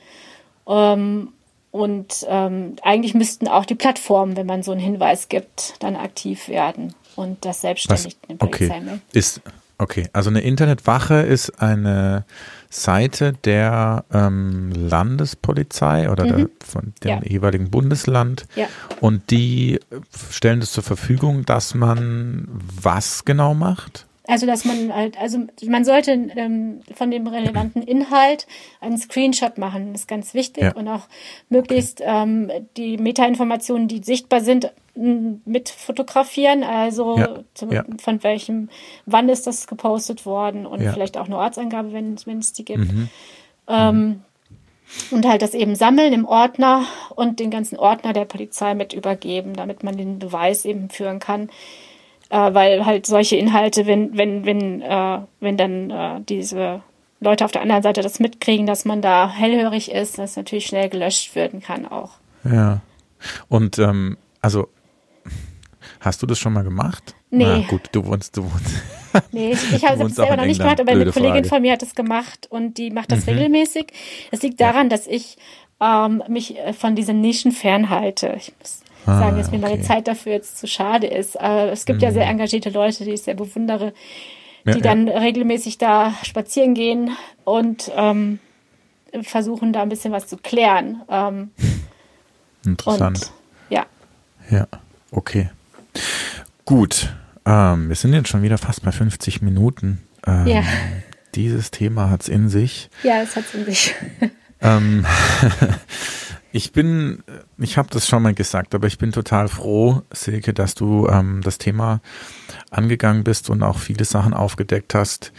Ähm, und ähm, eigentlich müssten auch die Plattformen, wenn man so einen Hinweis gibt, dann aktiv werden und das selbstständig Was? in Polizei okay. Ist okay, also eine Internetwache ist eine Seite der ähm, Landespolizei oder mhm. der, von dem ja. jeweiligen Bundesland. Ja. Und die stellen das zur Verfügung, dass man was genau macht? Also dass man halt, also man sollte ähm, von dem relevanten Inhalt einen Screenshot machen, das ist ganz wichtig ja. und auch möglichst okay. ähm, die Metainformationen, die sichtbar sind, mit fotografieren, also ja. Zu, ja. von welchem, wann ist das gepostet worden und vielleicht auch eine Ortsangabe, wenn, es die gibt. Mhm. Ähm, mhm. Und halt das eben sammeln im Ordner und den ganzen Ordner der Polizei mit übergeben, damit man den Beweis eben führen kann äh, weil halt solche Inhalte, wenn, wenn, wenn, äh, wenn dann äh, diese Leute auf der anderen Seite das mitkriegen, dass man da hellhörig ist, dass natürlich schnell gelöscht werden kann auch. Ja. Und ähm, also hast du das schon mal gemacht? Nee. Na, gut, du wohnst, du wohnst. Nee, ich, ich habe es selber noch nicht gemacht, aber eine Kollegin Frage. von mir hat es gemacht und die macht das mhm. regelmäßig. Das liegt daran, ja. dass ich ähm, mich äh, von diesen Nischen fernhalte. Ich muss ah, sagen, dass mir okay. meine Zeit dafür jetzt zu schade ist. Aber es gibt mhm. ja sehr engagierte Leute, die ich sehr bewundere, die ja, dann ja. regelmäßig da spazieren gehen und ähm, versuchen da ein bisschen was zu klären. Ähm, Interessant. Und, ja. Ja, okay. Gut. Ähm, wir sind jetzt schon wieder fast bei 50 Minuten. Ähm, ja. Dieses Thema hat es in sich. Ja, es hat es in sich. ähm, Ich bin, ich habe das schon mal gesagt, aber ich bin total froh, Silke, dass du ähm, das Thema angegangen bist und auch viele Sachen aufgedeckt hast.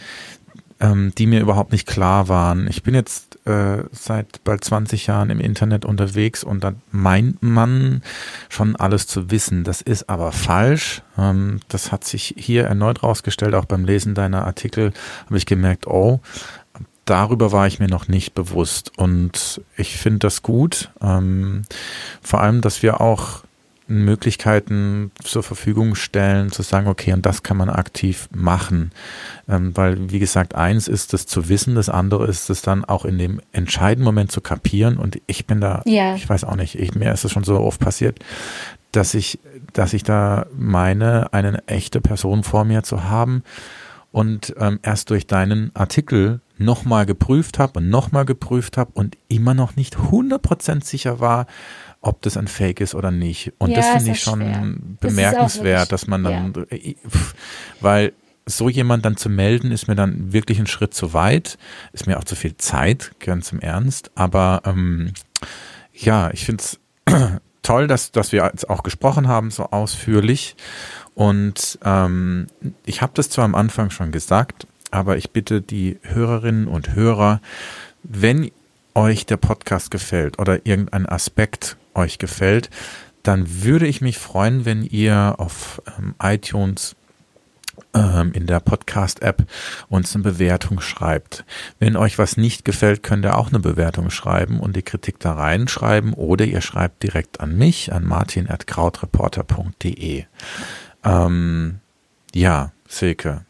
Ähm, die mir überhaupt nicht klar waren. Ich bin jetzt äh, seit bald 20 Jahren im Internet unterwegs und dann meint man schon alles zu wissen. Das ist aber falsch. Ähm, das hat sich hier erneut rausgestellt, auch beim Lesen deiner Artikel habe ich gemerkt, oh, darüber war ich mir noch nicht bewusst. Und ich finde das gut. Ähm, vor allem, dass wir auch Möglichkeiten zur Verfügung stellen, zu sagen, okay, und das kann man aktiv machen. Ähm, weil, wie gesagt, eins ist es zu wissen, das andere ist es dann auch in dem entscheidenden Moment zu kapieren. Und ich bin da, ja. ich weiß auch nicht, ich, mir ist es schon so oft passiert, dass ich, dass ich da meine, eine echte Person vor mir zu haben und ähm, erst durch deinen Artikel nochmal geprüft habe und nochmal geprüft habe und immer noch nicht 100% sicher war, ob das ein Fake ist oder nicht. Und ja, das finde ich schon schwer. bemerkenswert, das dass man dann, ja. Äh, weil so jemand dann zu melden, ist mir dann wirklich ein Schritt zu weit, ist mir auch zu viel Zeit, ganz im Ernst. Aber ähm, ja, ich finde es toll, dass, dass wir jetzt auch gesprochen haben, so ausführlich. Und ähm, ich habe das zwar am Anfang schon gesagt, aber ich bitte die Hörerinnen und Hörer, wenn euch der Podcast gefällt oder irgendein Aspekt euch gefällt, dann würde ich mich freuen, wenn ihr auf ähm, iTunes ähm, in der Podcast-App uns eine Bewertung schreibt. Wenn euch was nicht gefällt, könnt ihr auch eine Bewertung schreiben und die Kritik da reinschreiben oder ihr schreibt direkt an mich, an martin.krautreporter.de. Ähm, ja, Silke,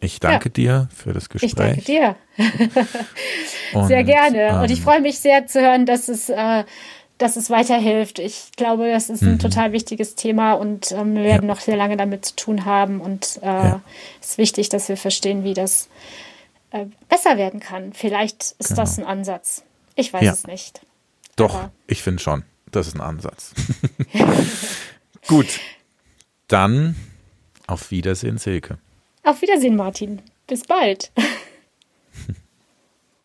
ich danke ja. dir für das Gespräch. Ich danke dir. sehr gerne. Ähm, und ich freue mich sehr zu hören, dass es äh, dass es weiterhilft. Ich glaube, das ist ein mhm. total wichtiges Thema und ähm, wir werden ja. noch sehr lange damit zu tun haben. Und äh, ja. es ist wichtig, dass wir verstehen, wie das äh, besser werden kann. Vielleicht ist genau. das ein Ansatz. Ich weiß es nicht. Doch, Aber ich finde schon, das ist ein Ansatz. Gut, dann auf Wiedersehen, Silke. Auf Wiedersehen, Martin. Bis bald.